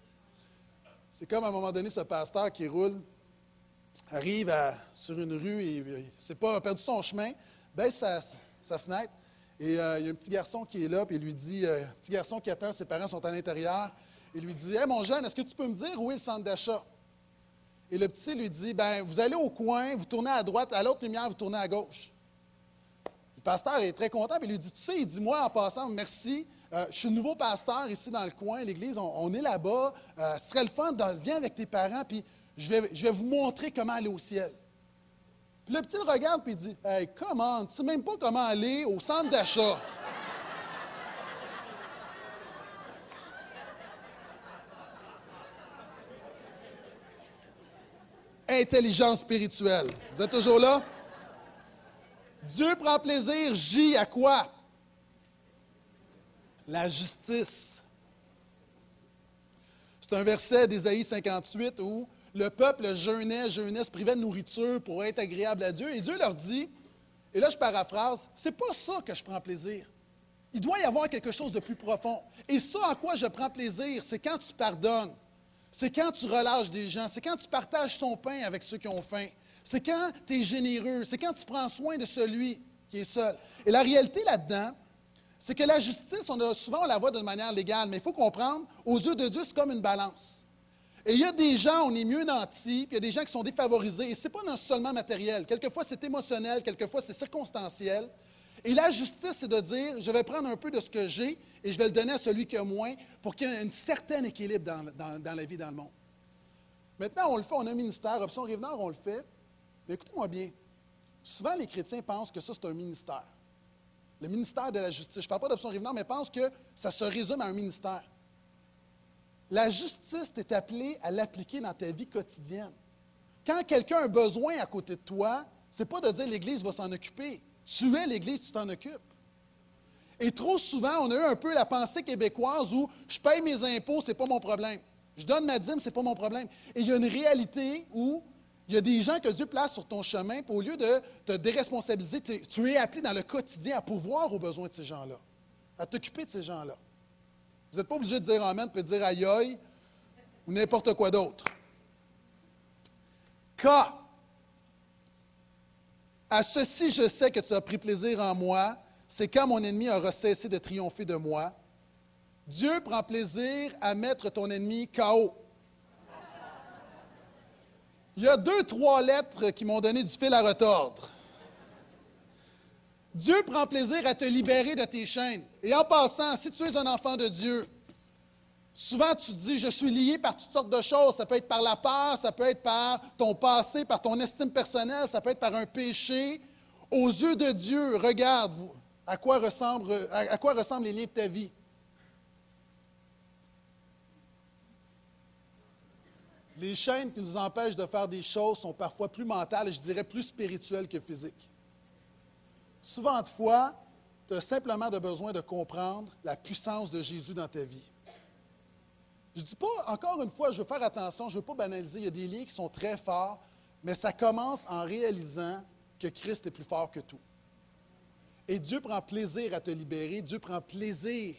C'est comme à un moment donné, ce pasteur qui roule, arrive sur une rue et il n'a pas perdu son chemin, baisse sa, fenêtre et euh, il y a un petit garçon qui est là, puis il lui dit, euh, petit garçon qui attend, ses parents sont à l'intérieur, il lui dit Hé mon jeune, est-ce que tu peux me dire où est le centre d'achat Et le petit lui dit ben vous allez au coin, vous tournez à droite, à l'autre lumière, vous tournez à gauche. Le pasteur est très content, puis il lui dit Tu sais, il dit Moi, en passant, merci, euh, je suis nouveau pasteur ici dans le coin, l'église, on, est là-bas. Euh, serait le fun, de, viens avec tes parents, puis je vais, je vais vous montrer comment aller au ciel. Puis le petit le regarde puis il dit Hey, comment Tu sais même pas comment aller au centre d'achat. Intelligence spirituelle. Vous êtes toujours là? Dieu prend plaisir, J à quoi? La justice. C'est un verset d'Ésaïe 58 où le peuple jeûnait, jeûnait, se privait de nourriture pour être agréable à Dieu. Et Dieu leur dit, et là je paraphrase, c'est pas ça que je prends plaisir. Il doit y avoir quelque chose de plus profond. Et ça en quoi je prends plaisir, c'est quand tu pardonnes, c'est quand tu relâches des gens, c'est quand tu partages ton pain avec ceux qui ont faim, c'est quand tu es généreux, c'est quand tu prends soin de celui qui est seul. Et la réalité là-dedans, c'est que la justice, on souvent on la voit d'une manière légale, mais il faut comprendre, aux yeux de Dieu, c'est comme une balance. Et il y a des gens, on est mieux nantis, puis il y a des gens qui sont défavorisés, et ce n'est pas seulement matériel. Quelquefois, c'est émotionnel, quelquefois, c'est circonstanciel. Et la justice, c'est de dire, je vais prendre un peu de ce que j'ai et je vais le donner à celui qui a moins pour qu'il y ait un certain équilibre dans, la vie, dans le monde. Maintenant, on le fait, on a un ministère, Option Rive-Nord, on le fait. Mais écoutez-moi bien, souvent les chrétiens pensent que ça, c'est un ministère le ministère de la justice. Je ne parle pas d'option rive mais pense que ça se résume à un ministère. La justice, tu es appelé à l'appliquer dans ta vie quotidienne. Quand quelqu'un a besoin à côté de toi, ce n'est pas de dire l'Église va s'en occuper. Tu es l'Église, tu t'en occupes. Et trop souvent, on a eu un peu la pensée québécoise où je paye mes impôts, ce n'est pas mon problème. Je donne ma dîme, ce n'est pas mon problème. Et il y a une réalité où il y a des gens que Dieu place sur ton chemin, puis au lieu de te déresponsabiliser, tu es appelé dans le quotidien à pouvoir aux besoins de ces gens-là, à t'occuper de ces gens-là. Vous n'êtes pas obligé de dire Amen, puis de dire aïe aïe, ou n'importe quoi d'autre. K. À ceci, je sais que tu as pris plaisir en moi, c'est quand mon ennemi aura cessé de triompher de moi. Dieu prend plaisir à mettre ton ennemi KO. Il y a deux, trois lettres qui m'ont donné du fil à retordre. Dieu prend plaisir à te libérer de tes chaînes. Et en passant, si tu es un enfant de Dieu, souvent tu dis, je suis lié par toutes sortes de choses. Ça peut être par la peur, ça peut être par ton passé, par ton estime personnelle, ça peut être par un péché. Aux yeux de Dieu, regarde à quoi à quoi ressemblent les liens de ta vie. Les chaînes qui nous empêchent de faire des choses sont parfois plus mentales et je dirais plus spirituelles que physiques. Souvent de fois, tu as simplement besoin de comprendre la puissance de Jésus dans ta vie. Je ne dis pas, encore une fois, je veux faire attention, je ne veux pas banaliser, il y a des liens qui sont très forts, mais ça commence en réalisant que Christ est plus fort que tout. Et Dieu prend plaisir à te libérer, Dieu prend plaisir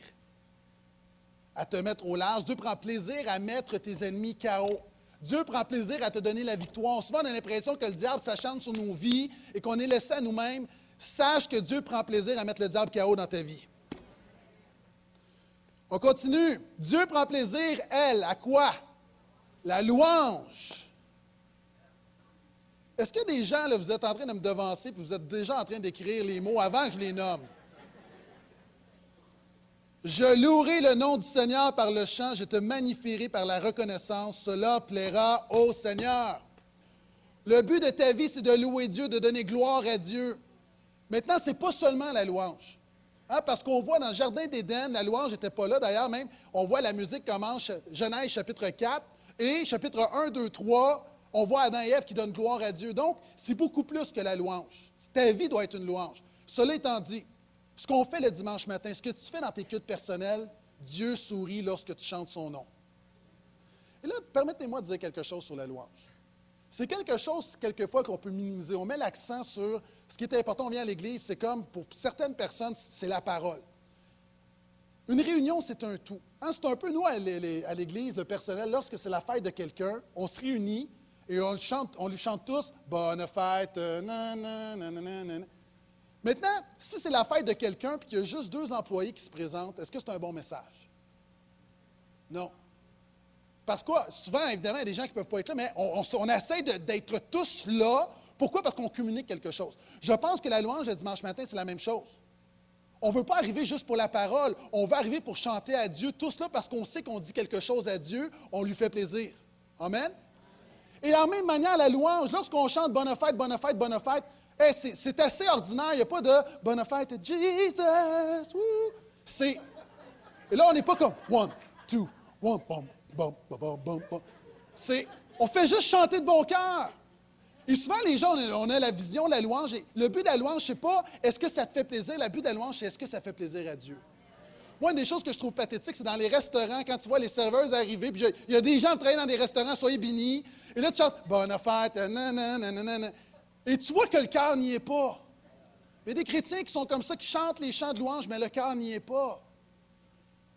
à te mettre au large, Dieu prend plaisir à mettre tes ennemis KO. Dieu prend plaisir à te donner la victoire. Souvent, on a l'impression que le diable s'acharne sur nos vies et qu'on est laissé à nous-mêmes. Sache que Dieu prend plaisir à mettre le diable KO dans ta vie. On continue. Dieu prend plaisir, elle, à quoi? La louange. Est-ce que des gens, vous êtes en train de me devancer et vous êtes déjà en train d'écrire les mots avant que je les nomme? Je louerai le nom du Seigneur par le chant, je te magnifierai par la reconnaissance. Cela plaira au Seigneur. Le but de ta vie, c'est de louer Dieu, de donner gloire à Dieu. Maintenant, ce n'est pas seulement la louange. Hein, parce qu'on voit dans le Jardin d'Éden, la louange n'était pas là d'ailleurs, même, on voit la musique commence, Genèse chapitre 4, et chapitre 1, 2, 3, on voit Adam et Ève qui donnent gloire à Dieu. Donc, c'est beaucoup plus que la louange. Ta vie doit être une louange. Cela étant dit, ce qu'on fait le dimanche matin, ce que tu fais dans tes cultes personnels, Dieu sourit lorsque tu chantes son nom. Et là, permettez-moi de dire quelque chose sur la louange. C'est quelque chose, quelquefois, qu'on peut minimiser. On met l'accent sur ce qui est important. On vient à l'Église, c'est comme pour certaines personnes, c'est la parole. Une réunion, c'est un tout. Hein, c'est un peu, nous, à l'Église, le personnel, lorsque c'est la fête de quelqu'un, on se réunit et on, chante, on lui chante tous Bonne fête, euh, nanana, Maintenant, si c'est la fête de quelqu'un et qu'il y a juste deux employés qui se présentent, est-ce que c'est un bon message? Non. Parce que souvent, évidemment, il y a des gens qui ne peuvent pas être là, mais on, essaie d'être tous là. Pourquoi? Parce qu'on communique quelque chose. Je pense que la louange le dimanche matin, c'est la même chose. On ne veut pas arriver juste pour la parole, on veut arriver pour chanter à Dieu, tous là parce qu'on sait qu'on dit quelque chose à Dieu, on lui fait plaisir. Amen? Et en même manière, la louange, lorsqu'on chante Bonne fête, bonne fête, bonne fête, c'est assez ordinaire. Il n'y a pas de Bonne fête, Jesus. C'est. Et là, on n'est pas comme One, two, one, bum, bum, bum, bum, bum. C'est. On fait juste chanter de bon cœur. Et souvent, les gens, on a la vision, la louange. Le but de la louange, sais pas, est-ce que ça te fait plaisir? Le but de la louange, c'est est-ce que ça fait plaisir à Dieu? Moi, une des choses que je trouve pathétique, c'est dans les restaurants, quand tu vois les serveuses arriver, puis il y a des gens qui travaillent dans des restaurants, soyez bénis, et là, tu chantes Bonne fête, nanana, et tu vois que le cœur n'y est pas. Il y a des chrétiens qui sont comme ça, qui chantent les chants de louange, mais le cœur n'y est pas.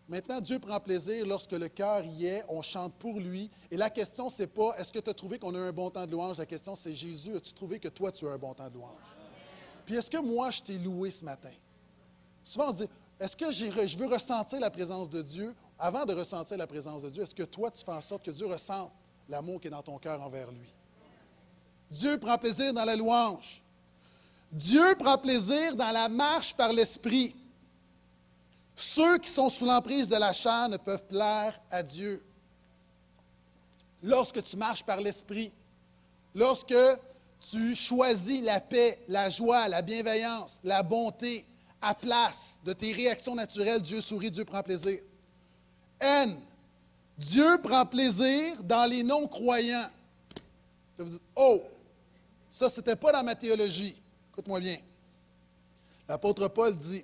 Maintenant, Dieu prend plaisir lorsque le cœur y est, on chante pour lui. Et la question, c'est pas est-ce que tu as trouvé qu'on a un bon temps de louange? La question, c'est Jésus, as-tu trouvé que toi, tu as un bon temps de louange? Puis est-ce que moi, je t'ai loué ce matin? Souvent, on dit est-ce que je veux ressentir la présence de Dieu? Avant de ressentir la présence de Dieu, est-ce que toi, tu fais en sorte que Dieu ressente l'amour qui est dans ton cœur envers lui? Dieu prend plaisir dans la louange. Dieu prend plaisir dans la marche par l'Esprit. Ceux qui sont sous l'emprise de la chair ne peuvent plaire à Dieu. Lorsque tu marches par l'Esprit, lorsque tu choisis la paix, la joie, la bienveillance, la bonté, à place de tes réactions naturelles, Dieu sourit, Dieu prend plaisir. N. Dieu prend plaisir dans les non-croyants. Oh, ça, ce n'était pas dans ma théologie. Écoute-moi bien. L'apôtre Paul dit,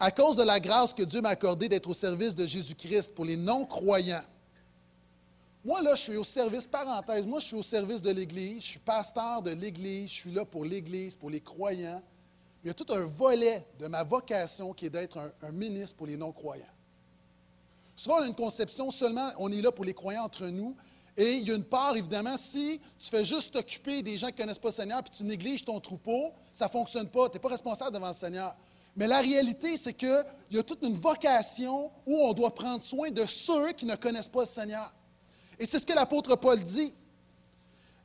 à cause de la grâce que Dieu m'a accordée d'être au service de Jésus-Christ pour les non-croyants. Moi, là, je suis au service, parenthèse, moi, je suis au service de l'Église, je suis pasteur de l'Église, je suis là pour l'Église, pour les croyants. Il y a tout un volet de ma vocation qui est d'être un, ministre pour les non-croyants. Souvent, on a une conception seulement, on est là pour les croyants entre nous, et il y a une part, évidemment, si tu fais juste t'occuper des gens qui ne connaissent pas le Seigneur, puis tu négliges ton troupeau, ça ne fonctionne pas. Tu n'es pas responsable devant le Seigneur. Mais la réalité, c'est qu'il y a toute une vocation où on doit prendre soin de ceux qui ne connaissent pas le Seigneur. Et c'est ce que l'apôtre Paul dit.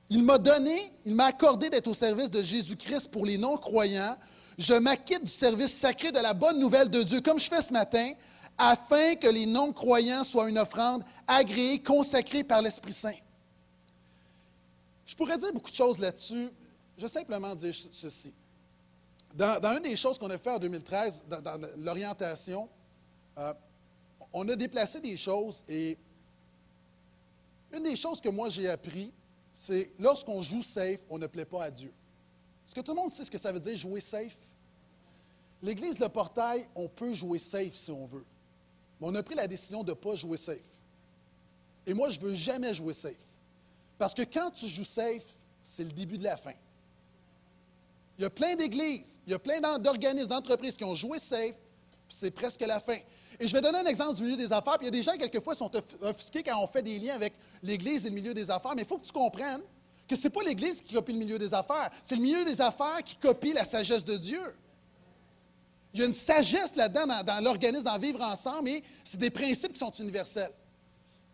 Il m'a donné, il m'a accordé d'être au service de Jésus-Christ pour les non-croyants. Je m'acquitte du service sacré de la bonne nouvelle de Dieu, comme je fais ce matin, afin que les non-croyants soient une offrande agréée, consacrée par l'Esprit Saint. Je pourrais dire beaucoup de choses là-dessus. Je vais simplement dire ceci. Dans, une des choses qu'on a fait en 2013, dans, l'orientation, euh, on a déplacé des choses et une des choses que moi j'ai appris, c'est lorsqu'on joue safe, on ne plaît pas à Dieu. Est-ce que tout le monde sait ce que ça veut dire jouer safe? L'Église Le Portail, on peut jouer safe si on veut. On a pris la décision de ne pas jouer safe. Et moi, je ne veux jamais jouer safe. Parce que quand tu joues safe, c'est le début de la fin. Il y a plein d'églises, il y a plein d'organismes, d'entreprises qui ont joué safe, puis c'est presque la fin. Et je vais donner un exemple du milieu des affaires. Il y a des gens, quelquefois, sont offusqués quand on fait des liens avec l'Église et le milieu des affaires. Mais il faut que tu comprennes que ce n'est pas l'Église qui copie le milieu des affaires, c'est le milieu des affaires qui copie la sagesse de Dieu. Il y a une sagesse là-dedans dans, dans l'organisme d'en vivre ensemble, et c'est des principes qui sont universels.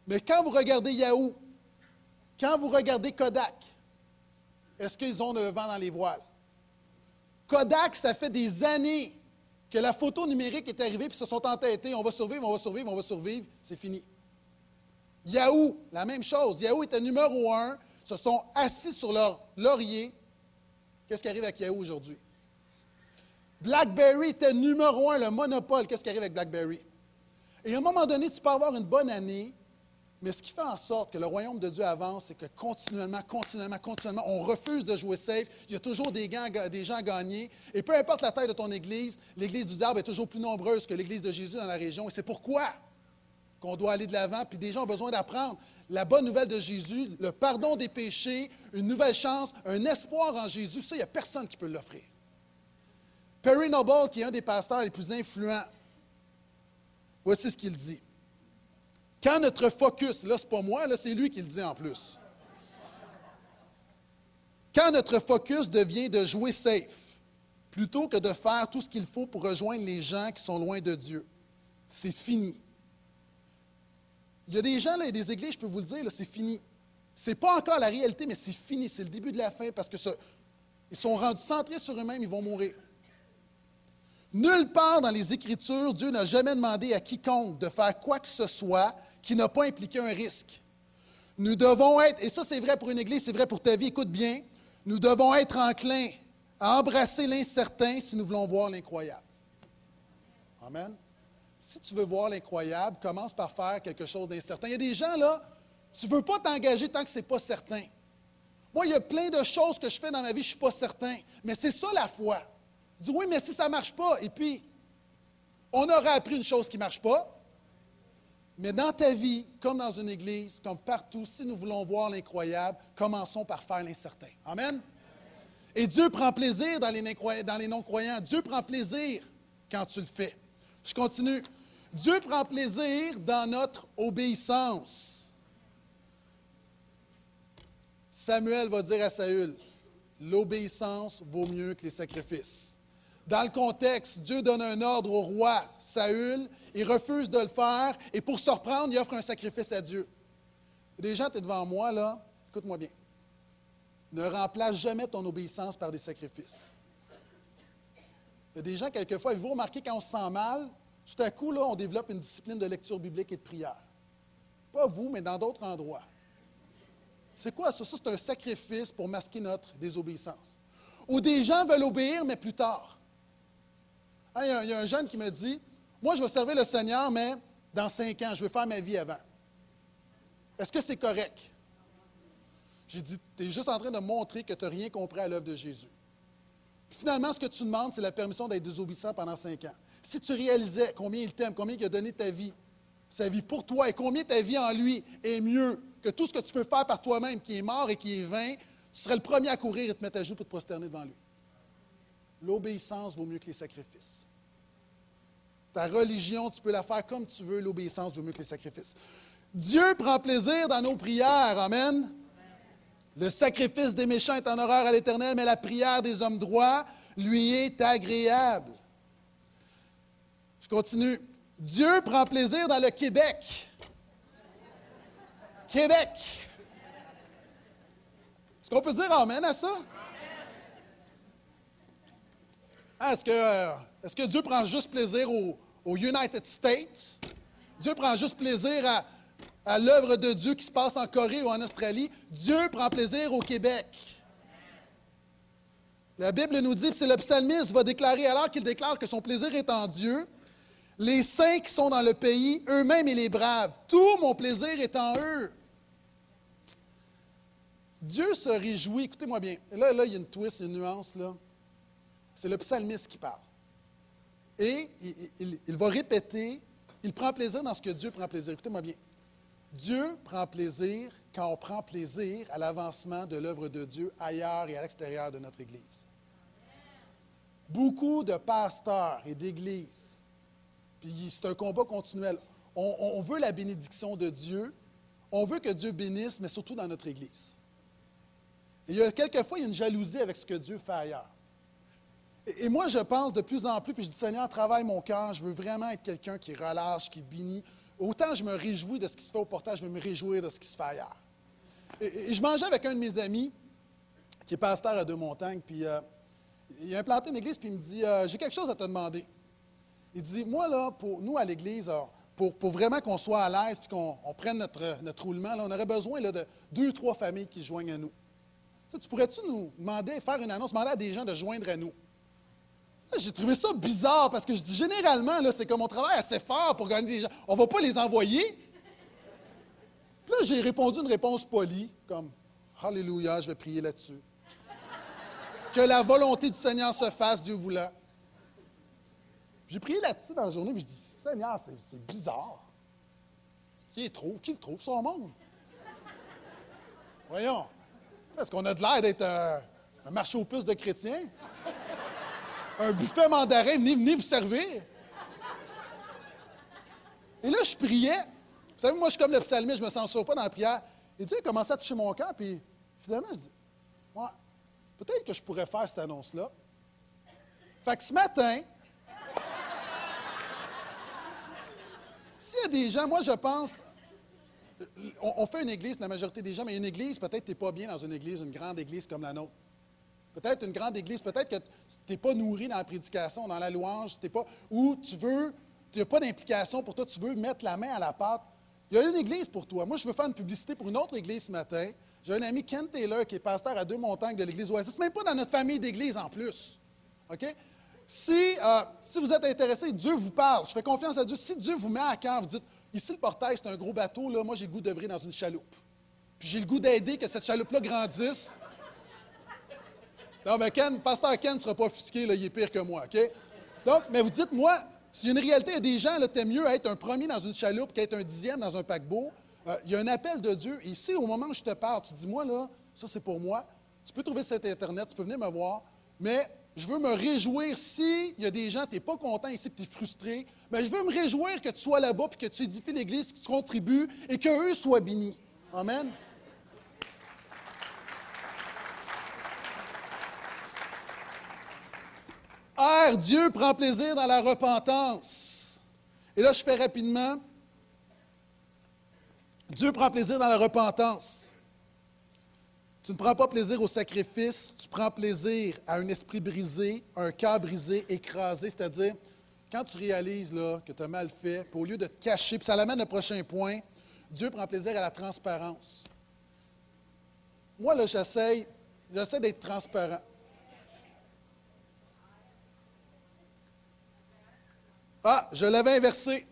Mais quand vous regardez Yahoo, quand vous regardez Kodak, est-ce qu'ils ont le vent dans les voiles? Kodak, ça fait des années que la photo numérique est arrivée, puis se sont entêtés. On va survivre, on va survivre, on va survivre. C'est fini. Yahoo, la même chose. Yahoo était numéro un, se sont assis sur leur laurier. Qu'est-ce qui arrive avec Yahoo aujourd'hui? BlackBerry était numéro un, le monopole. Qu'est-ce qui arrive avec BlackBerry? Et à un moment donné, tu peux avoir une bonne année, mais ce qui fait en sorte que le royaume de Dieu avance, c'est que continuellement, continuellement, continuellement, on refuse de jouer safe. Il y a toujours des, des gens à gagner. Et peu importe la taille de ton Église, l'Église du diable est toujours plus nombreuse que l'Église de Jésus dans la région. Et c'est pourquoi qu'on doit aller de l'avant. Puis des gens ont besoin d'apprendre la bonne nouvelle de Jésus, le pardon des péchés, une nouvelle chance, un espoir en Jésus. Ça, il n'y a personne qui peut l'offrir. Perry Noble, qui est un des pasteurs les plus influents, voici ce qu'il dit. Quand notre focus, là, ce n'est pas moi, là, c'est lui qui le dit en plus. Quand notre focus devient de jouer safe, plutôt que de faire tout ce qu'il faut pour rejoindre les gens qui sont loin de Dieu, c'est fini. Il y a des gens, et des églises, je peux vous le dire, c'est fini. Ce n'est pas encore la réalité, mais c'est fini. C'est le début de la fin parce que ils sont rendus centrés sur eux-mêmes, ils vont mourir. Nulle part dans les Écritures, Dieu n'a jamais demandé à quiconque de faire quoi que ce soit qui n'a pas impliqué un risque. Nous devons être, et ça c'est vrai pour une Église, c'est vrai pour ta vie, écoute bien, nous devons être enclins à embrasser l'incertain si nous voulons voir l'incroyable. Amen. Si tu veux voir l'incroyable, commence par faire quelque chose d'incertain. Il y a des gens là, tu ne veux pas t'engager tant que ce n'est pas certain. Moi, il y a plein de choses que je fais dans ma vie, je ne suis pas certain. Mais c'est ça la foi. Dis oui, mais si ça ne marche pas, et puis, on aura appris une chose qui ne marche pas. Mais dans ta vie, comme dans une église, comme partout, si nous voulons voir l'incroyable, commençons par faire l'incertain. Amen? Et Dieu prend plaisir dans les non-croyants. Dieu prend plaisir quand tu le fais. Je continue. Dieu prend plaisir dans notre obéissance. Samuel va dire à Saül, l'obéissance vaut mieux que les sacrifices. Dans le contexte, Dieu donne un ordre au roi Saül, il refuse de le faire, et pour se reprendre, il offre un sacrifice à Dieu. Des gens, tu es devant moi, là, écoute-moi bien. Ne remplace jamais ton obéissance par des sacrifices. Il y a des gens, quelquefois, vous remarquez quand on se sent mal, tout à coup, là, on développe une discipline de lecture biblique et de prière. Pas vous, mais dans d'autres endroits. C'est quoi ça? Ça, c'est un sacrifice pour masquer notre désobéissance. Ou des gens veulent obéir, mais plus tard. Hein, il, y a, un jeune qui me dit Moi, je vais servir le Seigneur, mais dans cinq ans, je veux faire ma vie avant. Est-ce que c'est correct? J'ai dit Tu es juste en train de montrer que tu n'as rien compris à l'œuvre de Jésus. finalement, ce que tu demandes, c'est la permission d'être désobéissant pendant cinq ans. Si tu réalisais combien il t'aime, combien il a donné ta vie, sa vie pour toi, et combien ta vie en lui est mieux que tout ce que tu peux faire par toi-même, qui est mort et qui est vain, tu serais le premier à courir et te mettre à genoux pour te prosterner devant lui. L'obéissance vaut mieux que les sacrifices. Ta religion, tu peux la faire comme tu veux, l'obéissance vaut mieux que les sacrifices. Dieu prend plaisir dans nos prières. Amen. Le sacrifice des méchants est en horreur à l'Éternel, mais la prière des hommes droits lui est agréable. Je continue. Dieu prend plaisir dans le Québec. Québec. Est-ce qu'on peut dire Amen à ça? Ah, est-ce, que, euh, est-ce que Dieu prend juste plaisir aux United States? Dieu prend juste plaisir à, à l'œuvre de Dieu qui se passe en Corée ou en Australie? Dieu prend plaisir au Québec. La Bible nous dit, c'est le psalmiste va déclarer, alors qu'il déclare que son plaisir est en Dieu, les saints qui sont dans le pays, eux-mêmes et les braves, tout mon plaisir est en eux. Dieu se réjouit, écoutez-moi bien, là, là, il y a une twist, une nuance, là. C'est le psalmiste qui parle. Et il, va répéter, il prend plaisir dans ce que Dieu prend plaisir. Écoutez-moi bien. Dieu prend plaisir quand on prend plaisir à l'avancement de l'œuvre de Dieu ailleurs et à l'extérieur de notre Église. Beaucoup de pasteurs et d'églises, puis c'est un combat continuel. On, veut la bénédiction de Dieu, on veut que Dieu bénisse, mais surtout dans notre Église. Et il y a quelquefois, il y a une jalousie avec ce que Dieu fait ailleurs. Et, moi, je pense de plus en plus, puis je dis, Seigneur, travaille mon cœur, je veux vraiment être quelqu'un qui relâche, qui bénit. Autant je me réjouis de ce qui se fait au portage, je veux me réjouir de ce qui se fait ailleurs. Et, je mangeais avec un de mes amis, qui est pasteur à Deux-Montagnes, puis euh, il a implanté une église, puis il me dit, euh, j'ai quelque chose à te demander. Il dit, moi, là, pour nous, à l'église, pour, vraiment qu'on soit à l'aise, puis qu'on prenne notre, roulement, là, on aurait besoin de deux, trois familles qui se joignent à nous. Tu, pourrais-tu nous demander, faire une annonce, demander à des gens de joindre à nous? J'ai trouvé ça bizarre parce que je dis généralement, c'est comme on travaille assez fort pour gagner des gens. On ne va pas les envoyer. Puis là, j'ai répondu une réponse polie, comme Alléluia, je vais prier là-dessus. que la volonté du Seigneur se fasse, Dieu voulant. J'ai prié là-dessus dans la journée, puis je dis Seigneur, c'est bizarre. Qui le trouve? Qui le trouve, son monde? Voyons. Est-ce qu'on a de l'air d'être un, un marché aux puces de chrétiens? Un buffet mandarin, venez, venez vous servir. Et là, je priais. Vous savez, moi, je suis comme le psalmiste, je ne me censure pas dans la prière. Et Dieu a commencé à toucher mon cœur, puis finalement, je dis, peut-être que je pourrais faire cette annonce-là. Fait que ce matin, s'il y a des gens, moi, je pense, on, on, fait une église, la majorité des gens, mais une église, peut-être tu n'es pas bien dans une église, une grande église comme la nôtre. Peut-être une grande église, peut-être que tu n'es pas nourri dans la prédication, dans la louange, t'es pas, ou tu veux, tu n'as pas d'implication pour toi, tu veux mettre la main à la pâte. Il y a une église pour toi. Moi, je veux faire une publicité pour une autre église ce matin. J'ai un ami, Ken Taylor, qui est pasteur à deux montagnes de l'église Oasis, même pas dans notre famille d'église en plus. OK? Si, euh, si vous êtes intéressé, Dieu vous parle. Je fais confiance à Dieu. Si Dieu vous met à cœur, vous dites Ici, le portail, c'est un gros bateau, là, moi, j'ai le goût d'œuvrer dans une chaloupe. Puis j'ai le goût d'aider que cette chaloupe-là grandisse. Non, mais Ken, pasteur Ken ne sera pas offusqué, il est pire que moi, OK? Donc, mais vous dites, moi, si une réalité, il y a des gens, là, t'aimes mieux être un premier dans une chaloupe qu'être un dixième dans un paquebot. Euh, il y a un appel de Dieu. Et ici, au moment où je te parle, tu dis, moi, là, ça, c'est pour moi. Tu peux trouver cet Internet, tu peux venir me voir, mais je veux me réjouir si il y a des gens, tu n'es pas content ici, tu es frustré, mais je veux me réjouir que tu sois là-bas, puis que tu édifies l'Église, que tu contribues et qu'eux soient bénis. Amen? R, Dieu prend plaisir dans la repentance. Et là, je fais rapidement. Dieu prend plaisir dans la repentance. Tu ne prends pas plaisir au sacrifice, tu prends plaisir à un esprit brisé, un cœur brisé, écrasé, c'est-à-dire quand tu réalises là, que tu as mal fait, puis au lieu de te cacher, puis ça l'amène au prochain point, Dieu prend plaisir à la transparence. Moi, là, j'essaie, j'essaie d'être transparent. Ah, je l'avais inversé.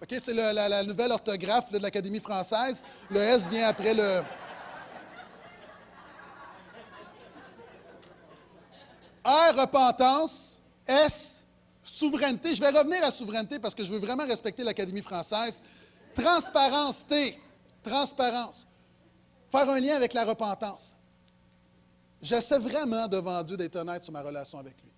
OK, c'est la, nouvelle orthographe de l'Académie française. Le S vient après le, R, repentance. S, souveraineté. Je vais revenir à souveraineté parce que je veux vraiment respecter l'Académie française. Transparence, T, transparence. Faire un lien avec la repentance. J'essaie vraiment devant Dieu d'être honnête sur ma relation avec lui.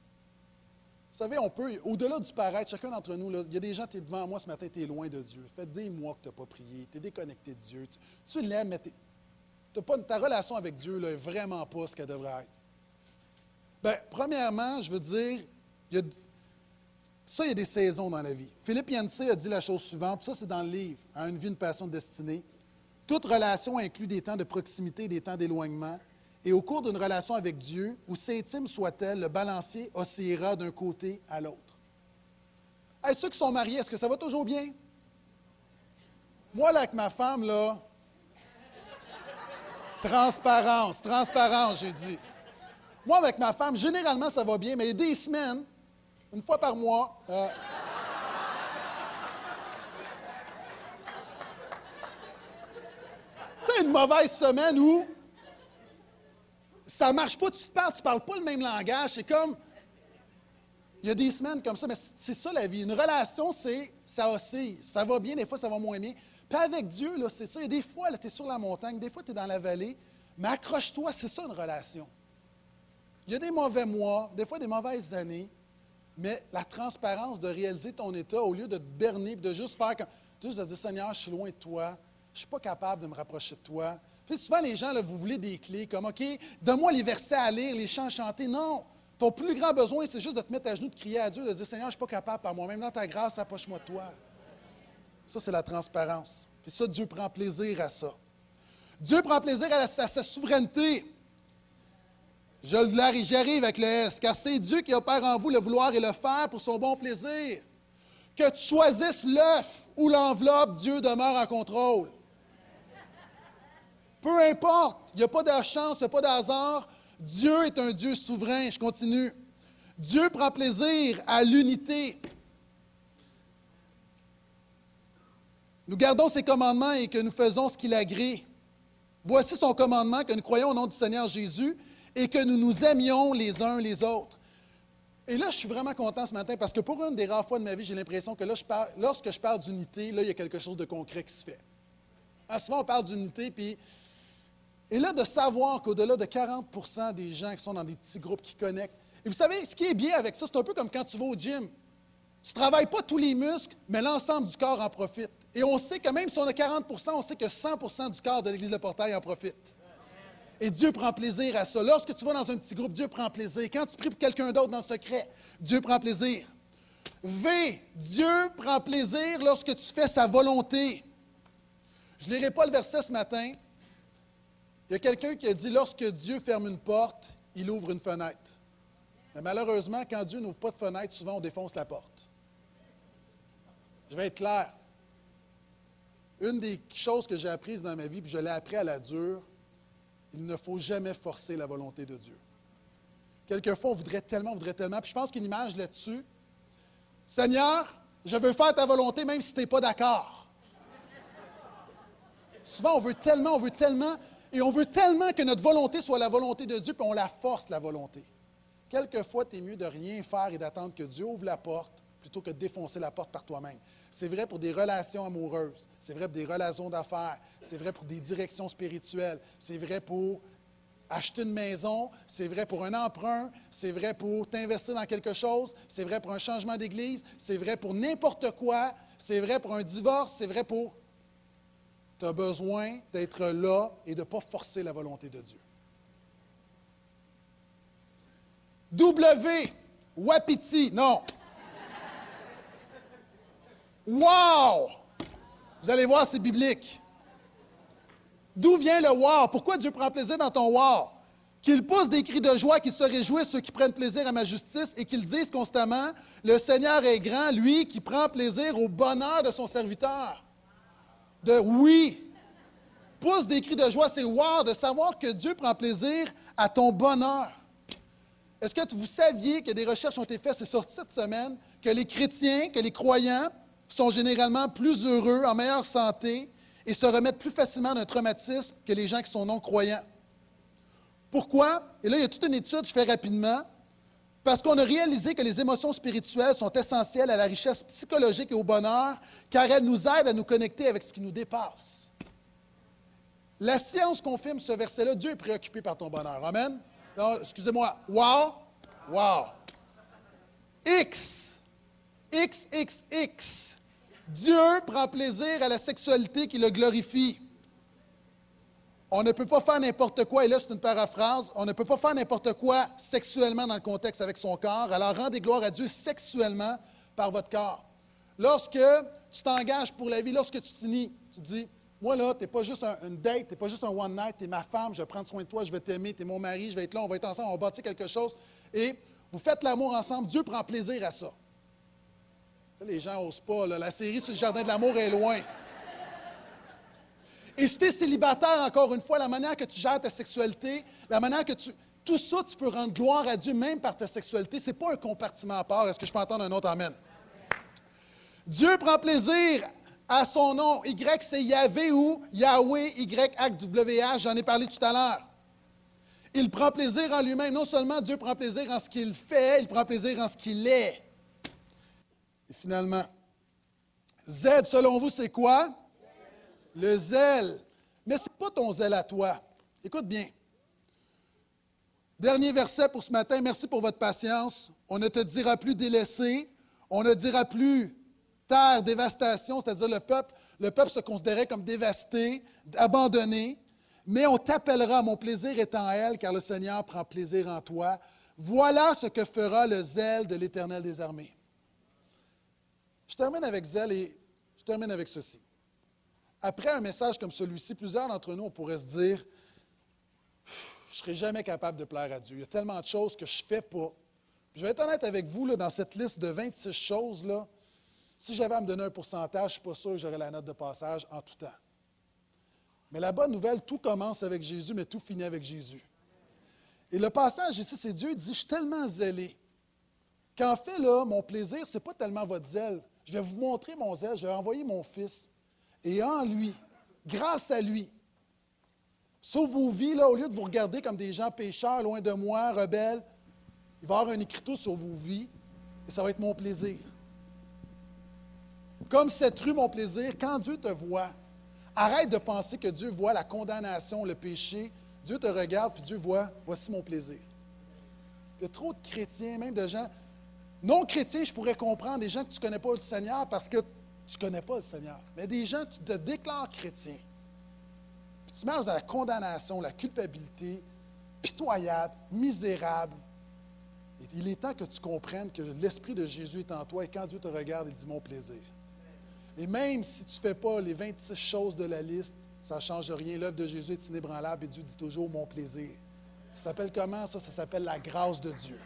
Vous savez, on peut, au-delà du paraître, chacun d'entre nous, il y a des gens, tu es devant moi ce matin, tu es loin de Dieu. Fais dis-moi que tu n'as pas prié, tu es déconnecté de Dieu. Tu, l'aimes, mais pas, ta relation avec Dieu n'est vraiment pas ce qu'elle devrait être. Bien, premièrement, je veux dire, ça, il y a des saisons dans la vie. Philippe Yancey a dit la chose suivante, ça, c'est dans le livre, à une vie, une passion de destinée. Toute relation inclut des temps de proximité des temps d'éloignement. Et au cours d'une relation avec Dieu, aussi intime soit-elle, le balancier oscillera d'un côté à l'autre. Hey, ceux qui sont mariés, est-ce que ça va toujours bien? Moi, là, avec ma femme, là, transparence, transparence, j'ai dit. Moi, avec ma femme, généralement, ça va bien, mais il y a des semaines, une fois par mois, euh, une mauvaise semaine où ça ne marche pas, tu te parles, tu ne parles pas le même langage. C'est comme. Il y a des semaines comme ça, mais c'est ça la vie. Une relation, c'est ça oscille. Ça va bien, des fois, ça va moins bien. Puis avec Dieu, là, c'est ça. Il y a des fois, tu es sur la montagne, des fois, tu es dans la vallée, mais accroche-toi, c'est ça une relation. Il y a des mauvais mois, des fois des mauvaises années, mais la transparence de réaliser ton état au lieu de te berner, de juste faire comme, juste de dire Seigneur, je suis loin de toi, je ne suis pas capable de me rapprocher de toi. Souvent, les gens, vous voulez des clés, comme OK, donne-moi les versets à lire, les chants à chanter. Non! Ton plus grand besoin, c'est juste de te mettre à genoux, de crier à Dieu, de dire Seigneur, je ne suis pas capable par moi-même. Dans ta grâce, approche-moi de toi. Ça, c'est la transparence. Puis ça, Dieu prend plaisir à ça. Dieu prend plaisir à sa souveraineté. Je j'y arrive avec le S, car c'est Dieu qui opère en vous le vouloir et le faire pour son bon plaisir. Que tu choisisses l'œuf ou l'enveloppe, Dieu demeure en contrôle. Peu importe, il n'y a pas de chance, il n'y a pas de hasard. Dieu est un Dieu souverain. Je continue. Dieu prend plaisir à l'unité. Nous gardons ses commandements et que nous faisons ce qu'il agrée. Voici son commandement que nous croyons au nom du Seigneur Jésus et que nous nous aimions les uns les autres. Et là, je suis vraiment content ce matin parce que pour une des rares fois de ma vie, j'ai l'impression que lorsque je parle d'unité, là, il y a quelque chose de concret qui se fait. Ah, souvent, on parle d'unité, puis. Et là, de savoir qu'au-delà de 40% des gens qui sont dans des petits groupes qui connectent. Et vous savez, ce qui est bien avec ça, c'est un peu comme quand tu vas au gym. Tu ne travailles pas tous les muscles, mais l'ensemble du corps en profite. Et on sait que même si on a 40% on sait que 100% du corps de l'Église de Portail en profite. Et Dieu prend plaisir à ça. Lorsque tu vas dans un petit groupe, Dieu prend plaisir. Quand tu pries pour quelqu'un d'autre dans le secret, Dieu prend plaisir. V, Dieu prend plaisir lorsque tu fais sa volonté. Je ne lirai pas le verset ce matin. Il y a quelqu'un qui a dit, lorsque Dieu ferme une porte, il ouvre une fenêtre. Mais malheureusement, quand Dieu n'ouvre pas de fenêtre, souvent on défonce la porte. Je vais être clair. une des choses que j'ai apprises dans ma vie, puis je l'ai appris à la dure, il ne faut jamais forcer la volonté de Dieu. Quelquefois, on voudrait tellement, on voudrait tellement. Puis je pense qu'une image là-dessus, Seigneur, je veux faire ta volonté même si tu n'es pas d'accord. Souvent, on veut tellement, on veut tellement, et on veut tellement que notre volonté soit la volonté de Dieu, puis on la force, la volonté. Quelquefois, tu es mieux de rien faire et d'attendre que Dieu ouvre la porte plutôt que de défoncer la porte par toi-même. C'est vrai pour des relations amoureuses, c'est vrai pour des relations d'affaires, c'est vrai pour des directions spirituelles, c'est vrai pour acheter une maison, c'est vrai pour un emprunt, c'est vrai pour t'investir dans quelque chose, c'est vrai pour un changement d'église, c'est vrai pour n'importe quoi, c'est vrai pour un divorce, c'est vrai pour... Tu as besoin d'être là et de ne pas forcer la volonté de Dieu. W, Wapiti, non. Wow! Vous allez voir, c'est biblique. D'où vient le wow? Pourquoi Dieu prend plaisir dans ton wow? Qu'il pousse des cris de joie, qu'il se réjouissent ceux qui prennent plaisir à ma justice et qu'ils disent constamment Le Seigneur est grand, lui qui prend plaisir au bonheur de son serviteur. De oui. Pousse des cris de joie, c'est wow de savoir que Dieu prend plaisir à ton bonheur. Est-ce que vous saviez que des recherches ont été faites, c'est sorti cette semaine, que les chrétiens, que les croyants sont généralement plus heureux, en meilleure santé et se remettent plus facilement d'un traumatisme que les gens qui sont non-croyants? Pourquoi? Et là, il y a toute une étude, je fais rapidement, parce qu'on a réalisé que les émotions spirituelles sont essentielles à la richesse psychologique et au bonheur, car elles nous aident à nous connecter avec ce qui nous dépasse. La science confirme ce verset-là. Dieu est préoccupé par ton bonheur. Amen. Excusez-moi. Wow. Wow. X. X, X, X. Dieu prend plaisir à la sexualité qui le glorifie. On ne peut pas faire n'importe quoi, et là c'est une paraphrase, on ne peut pas faire n'importe quoi sexuellement dans le contexte avec son corps, alors rendez gloire à Dieu sexuellement par votre corps. Lorsque tu t'engages pour la vie, lorsque tu t'unis, tu dis, moi là, tu n'es pas juste un, une date, tu n'es pas juste un one night, tu es ma femme, je vais prendre soin de toi, je vais t'aimer, tu es mon mari, je vais être là, on va être ensemble, on va bâtir quelque chose, et vous faites l'amour ensemble, Dieu prend plaisir à ça les gens n'osent pas. La série sur le jardin de l'amour est loin. Et si tu es célibataire, encore une fois, la manière que tu gères ta sexualité, la manière que tu. Tout ça, tu peux rendre gloire à Dieu même par ta sexualité. Ce n'est pas un compartiment à part. Est-ce que je peux entendre un autre Amen? Dieu prend plaisir à son nom. Y, c'est Yahvé ou Yahweh, Y, W, H. J'en ai parlé tout à l'heure. Il prend plaisir en lui-même. Non seulement Dieu prend plaisir en ce qu'il fait, il prend plaisir en ce qu'il est. Et finalement, Z, selon vous, c'est quoi? Le zèle. Mais ce n'est pas ton zèle à toi. Écoute bien. Dernier verset pour ce matin. Merci pour votre patience. On ne te dira plus délaissé. On ne dira plus terre, dévastation, c'est-à-dire le peuple. Le peuple se considérait comme dévasté, abandonné. Mais on t'appellera, mon plaisir est en elle, car le Seigneur prend plaisir en toi. Voilà ce que fera le zèle de l'Éternel des armées. Je termine avec zèle et je termine avec ceci. Après un message comme celui-ci, plusieurs d'entre nous, on pourrait se dire Je ne serai jamais capable de plaire à Dieu. Il y a tellement de choses que je ne fais pas. je vais être honnête avec vous, dans cette liste de 26 choses, là, si j'avais à me donner un pourcentage, je ne suis pas sûr que j'aurais la note de passage en tout temps. Mais la bonne nouvelle, tout commence avec Jésus, mais tout finit avec Jésus. Et le passage ici, c'est Dieu dit Je suis tellement zélé qu'en fait, là, mon plaisir, ce n'est pas tellement votre zèle. Je vais vous montrer mon zèle, je vais envoyer mon fils. Et en lui, grâce à lui, sauve vos vies, là, au lieu de vous regarder comme des gens pécheurs, loin de moi, rebelles, il va y avoir un écriteau sur vos vies et ça va être mon plaisir. Comme cette rue, mon plaisir, quand Dieu te voit, arrête de penser que Dieu voit la condamnation, le péché. Dieu te regarde, puis Dieu voit, voici mon plaisir. Il y a trop de chrétiens, même de gens, non chrétien, je pourrais comprendre des gens que tu ne connais pas le Seigneur parce que tu ne connais pas le Seigneur. Mais des gens, tu te déclares chrétien. Puis tu marches dans la condamnation, la culpabilité, pitoyable, misérable. Il est temps que tu comprennes que l'Esprit de Jésus est en toi et quand Dieu te regarde, il dit mon plaisir. Et même si tu ne fais pas les 26 choses de la liste, ça ne change rien. L'œuvre de Jésus est inébranlable et Dieu dit toujours mon plaisir. Ça s'appelle comment ça? Ça s'appelle la grâce de Dieu.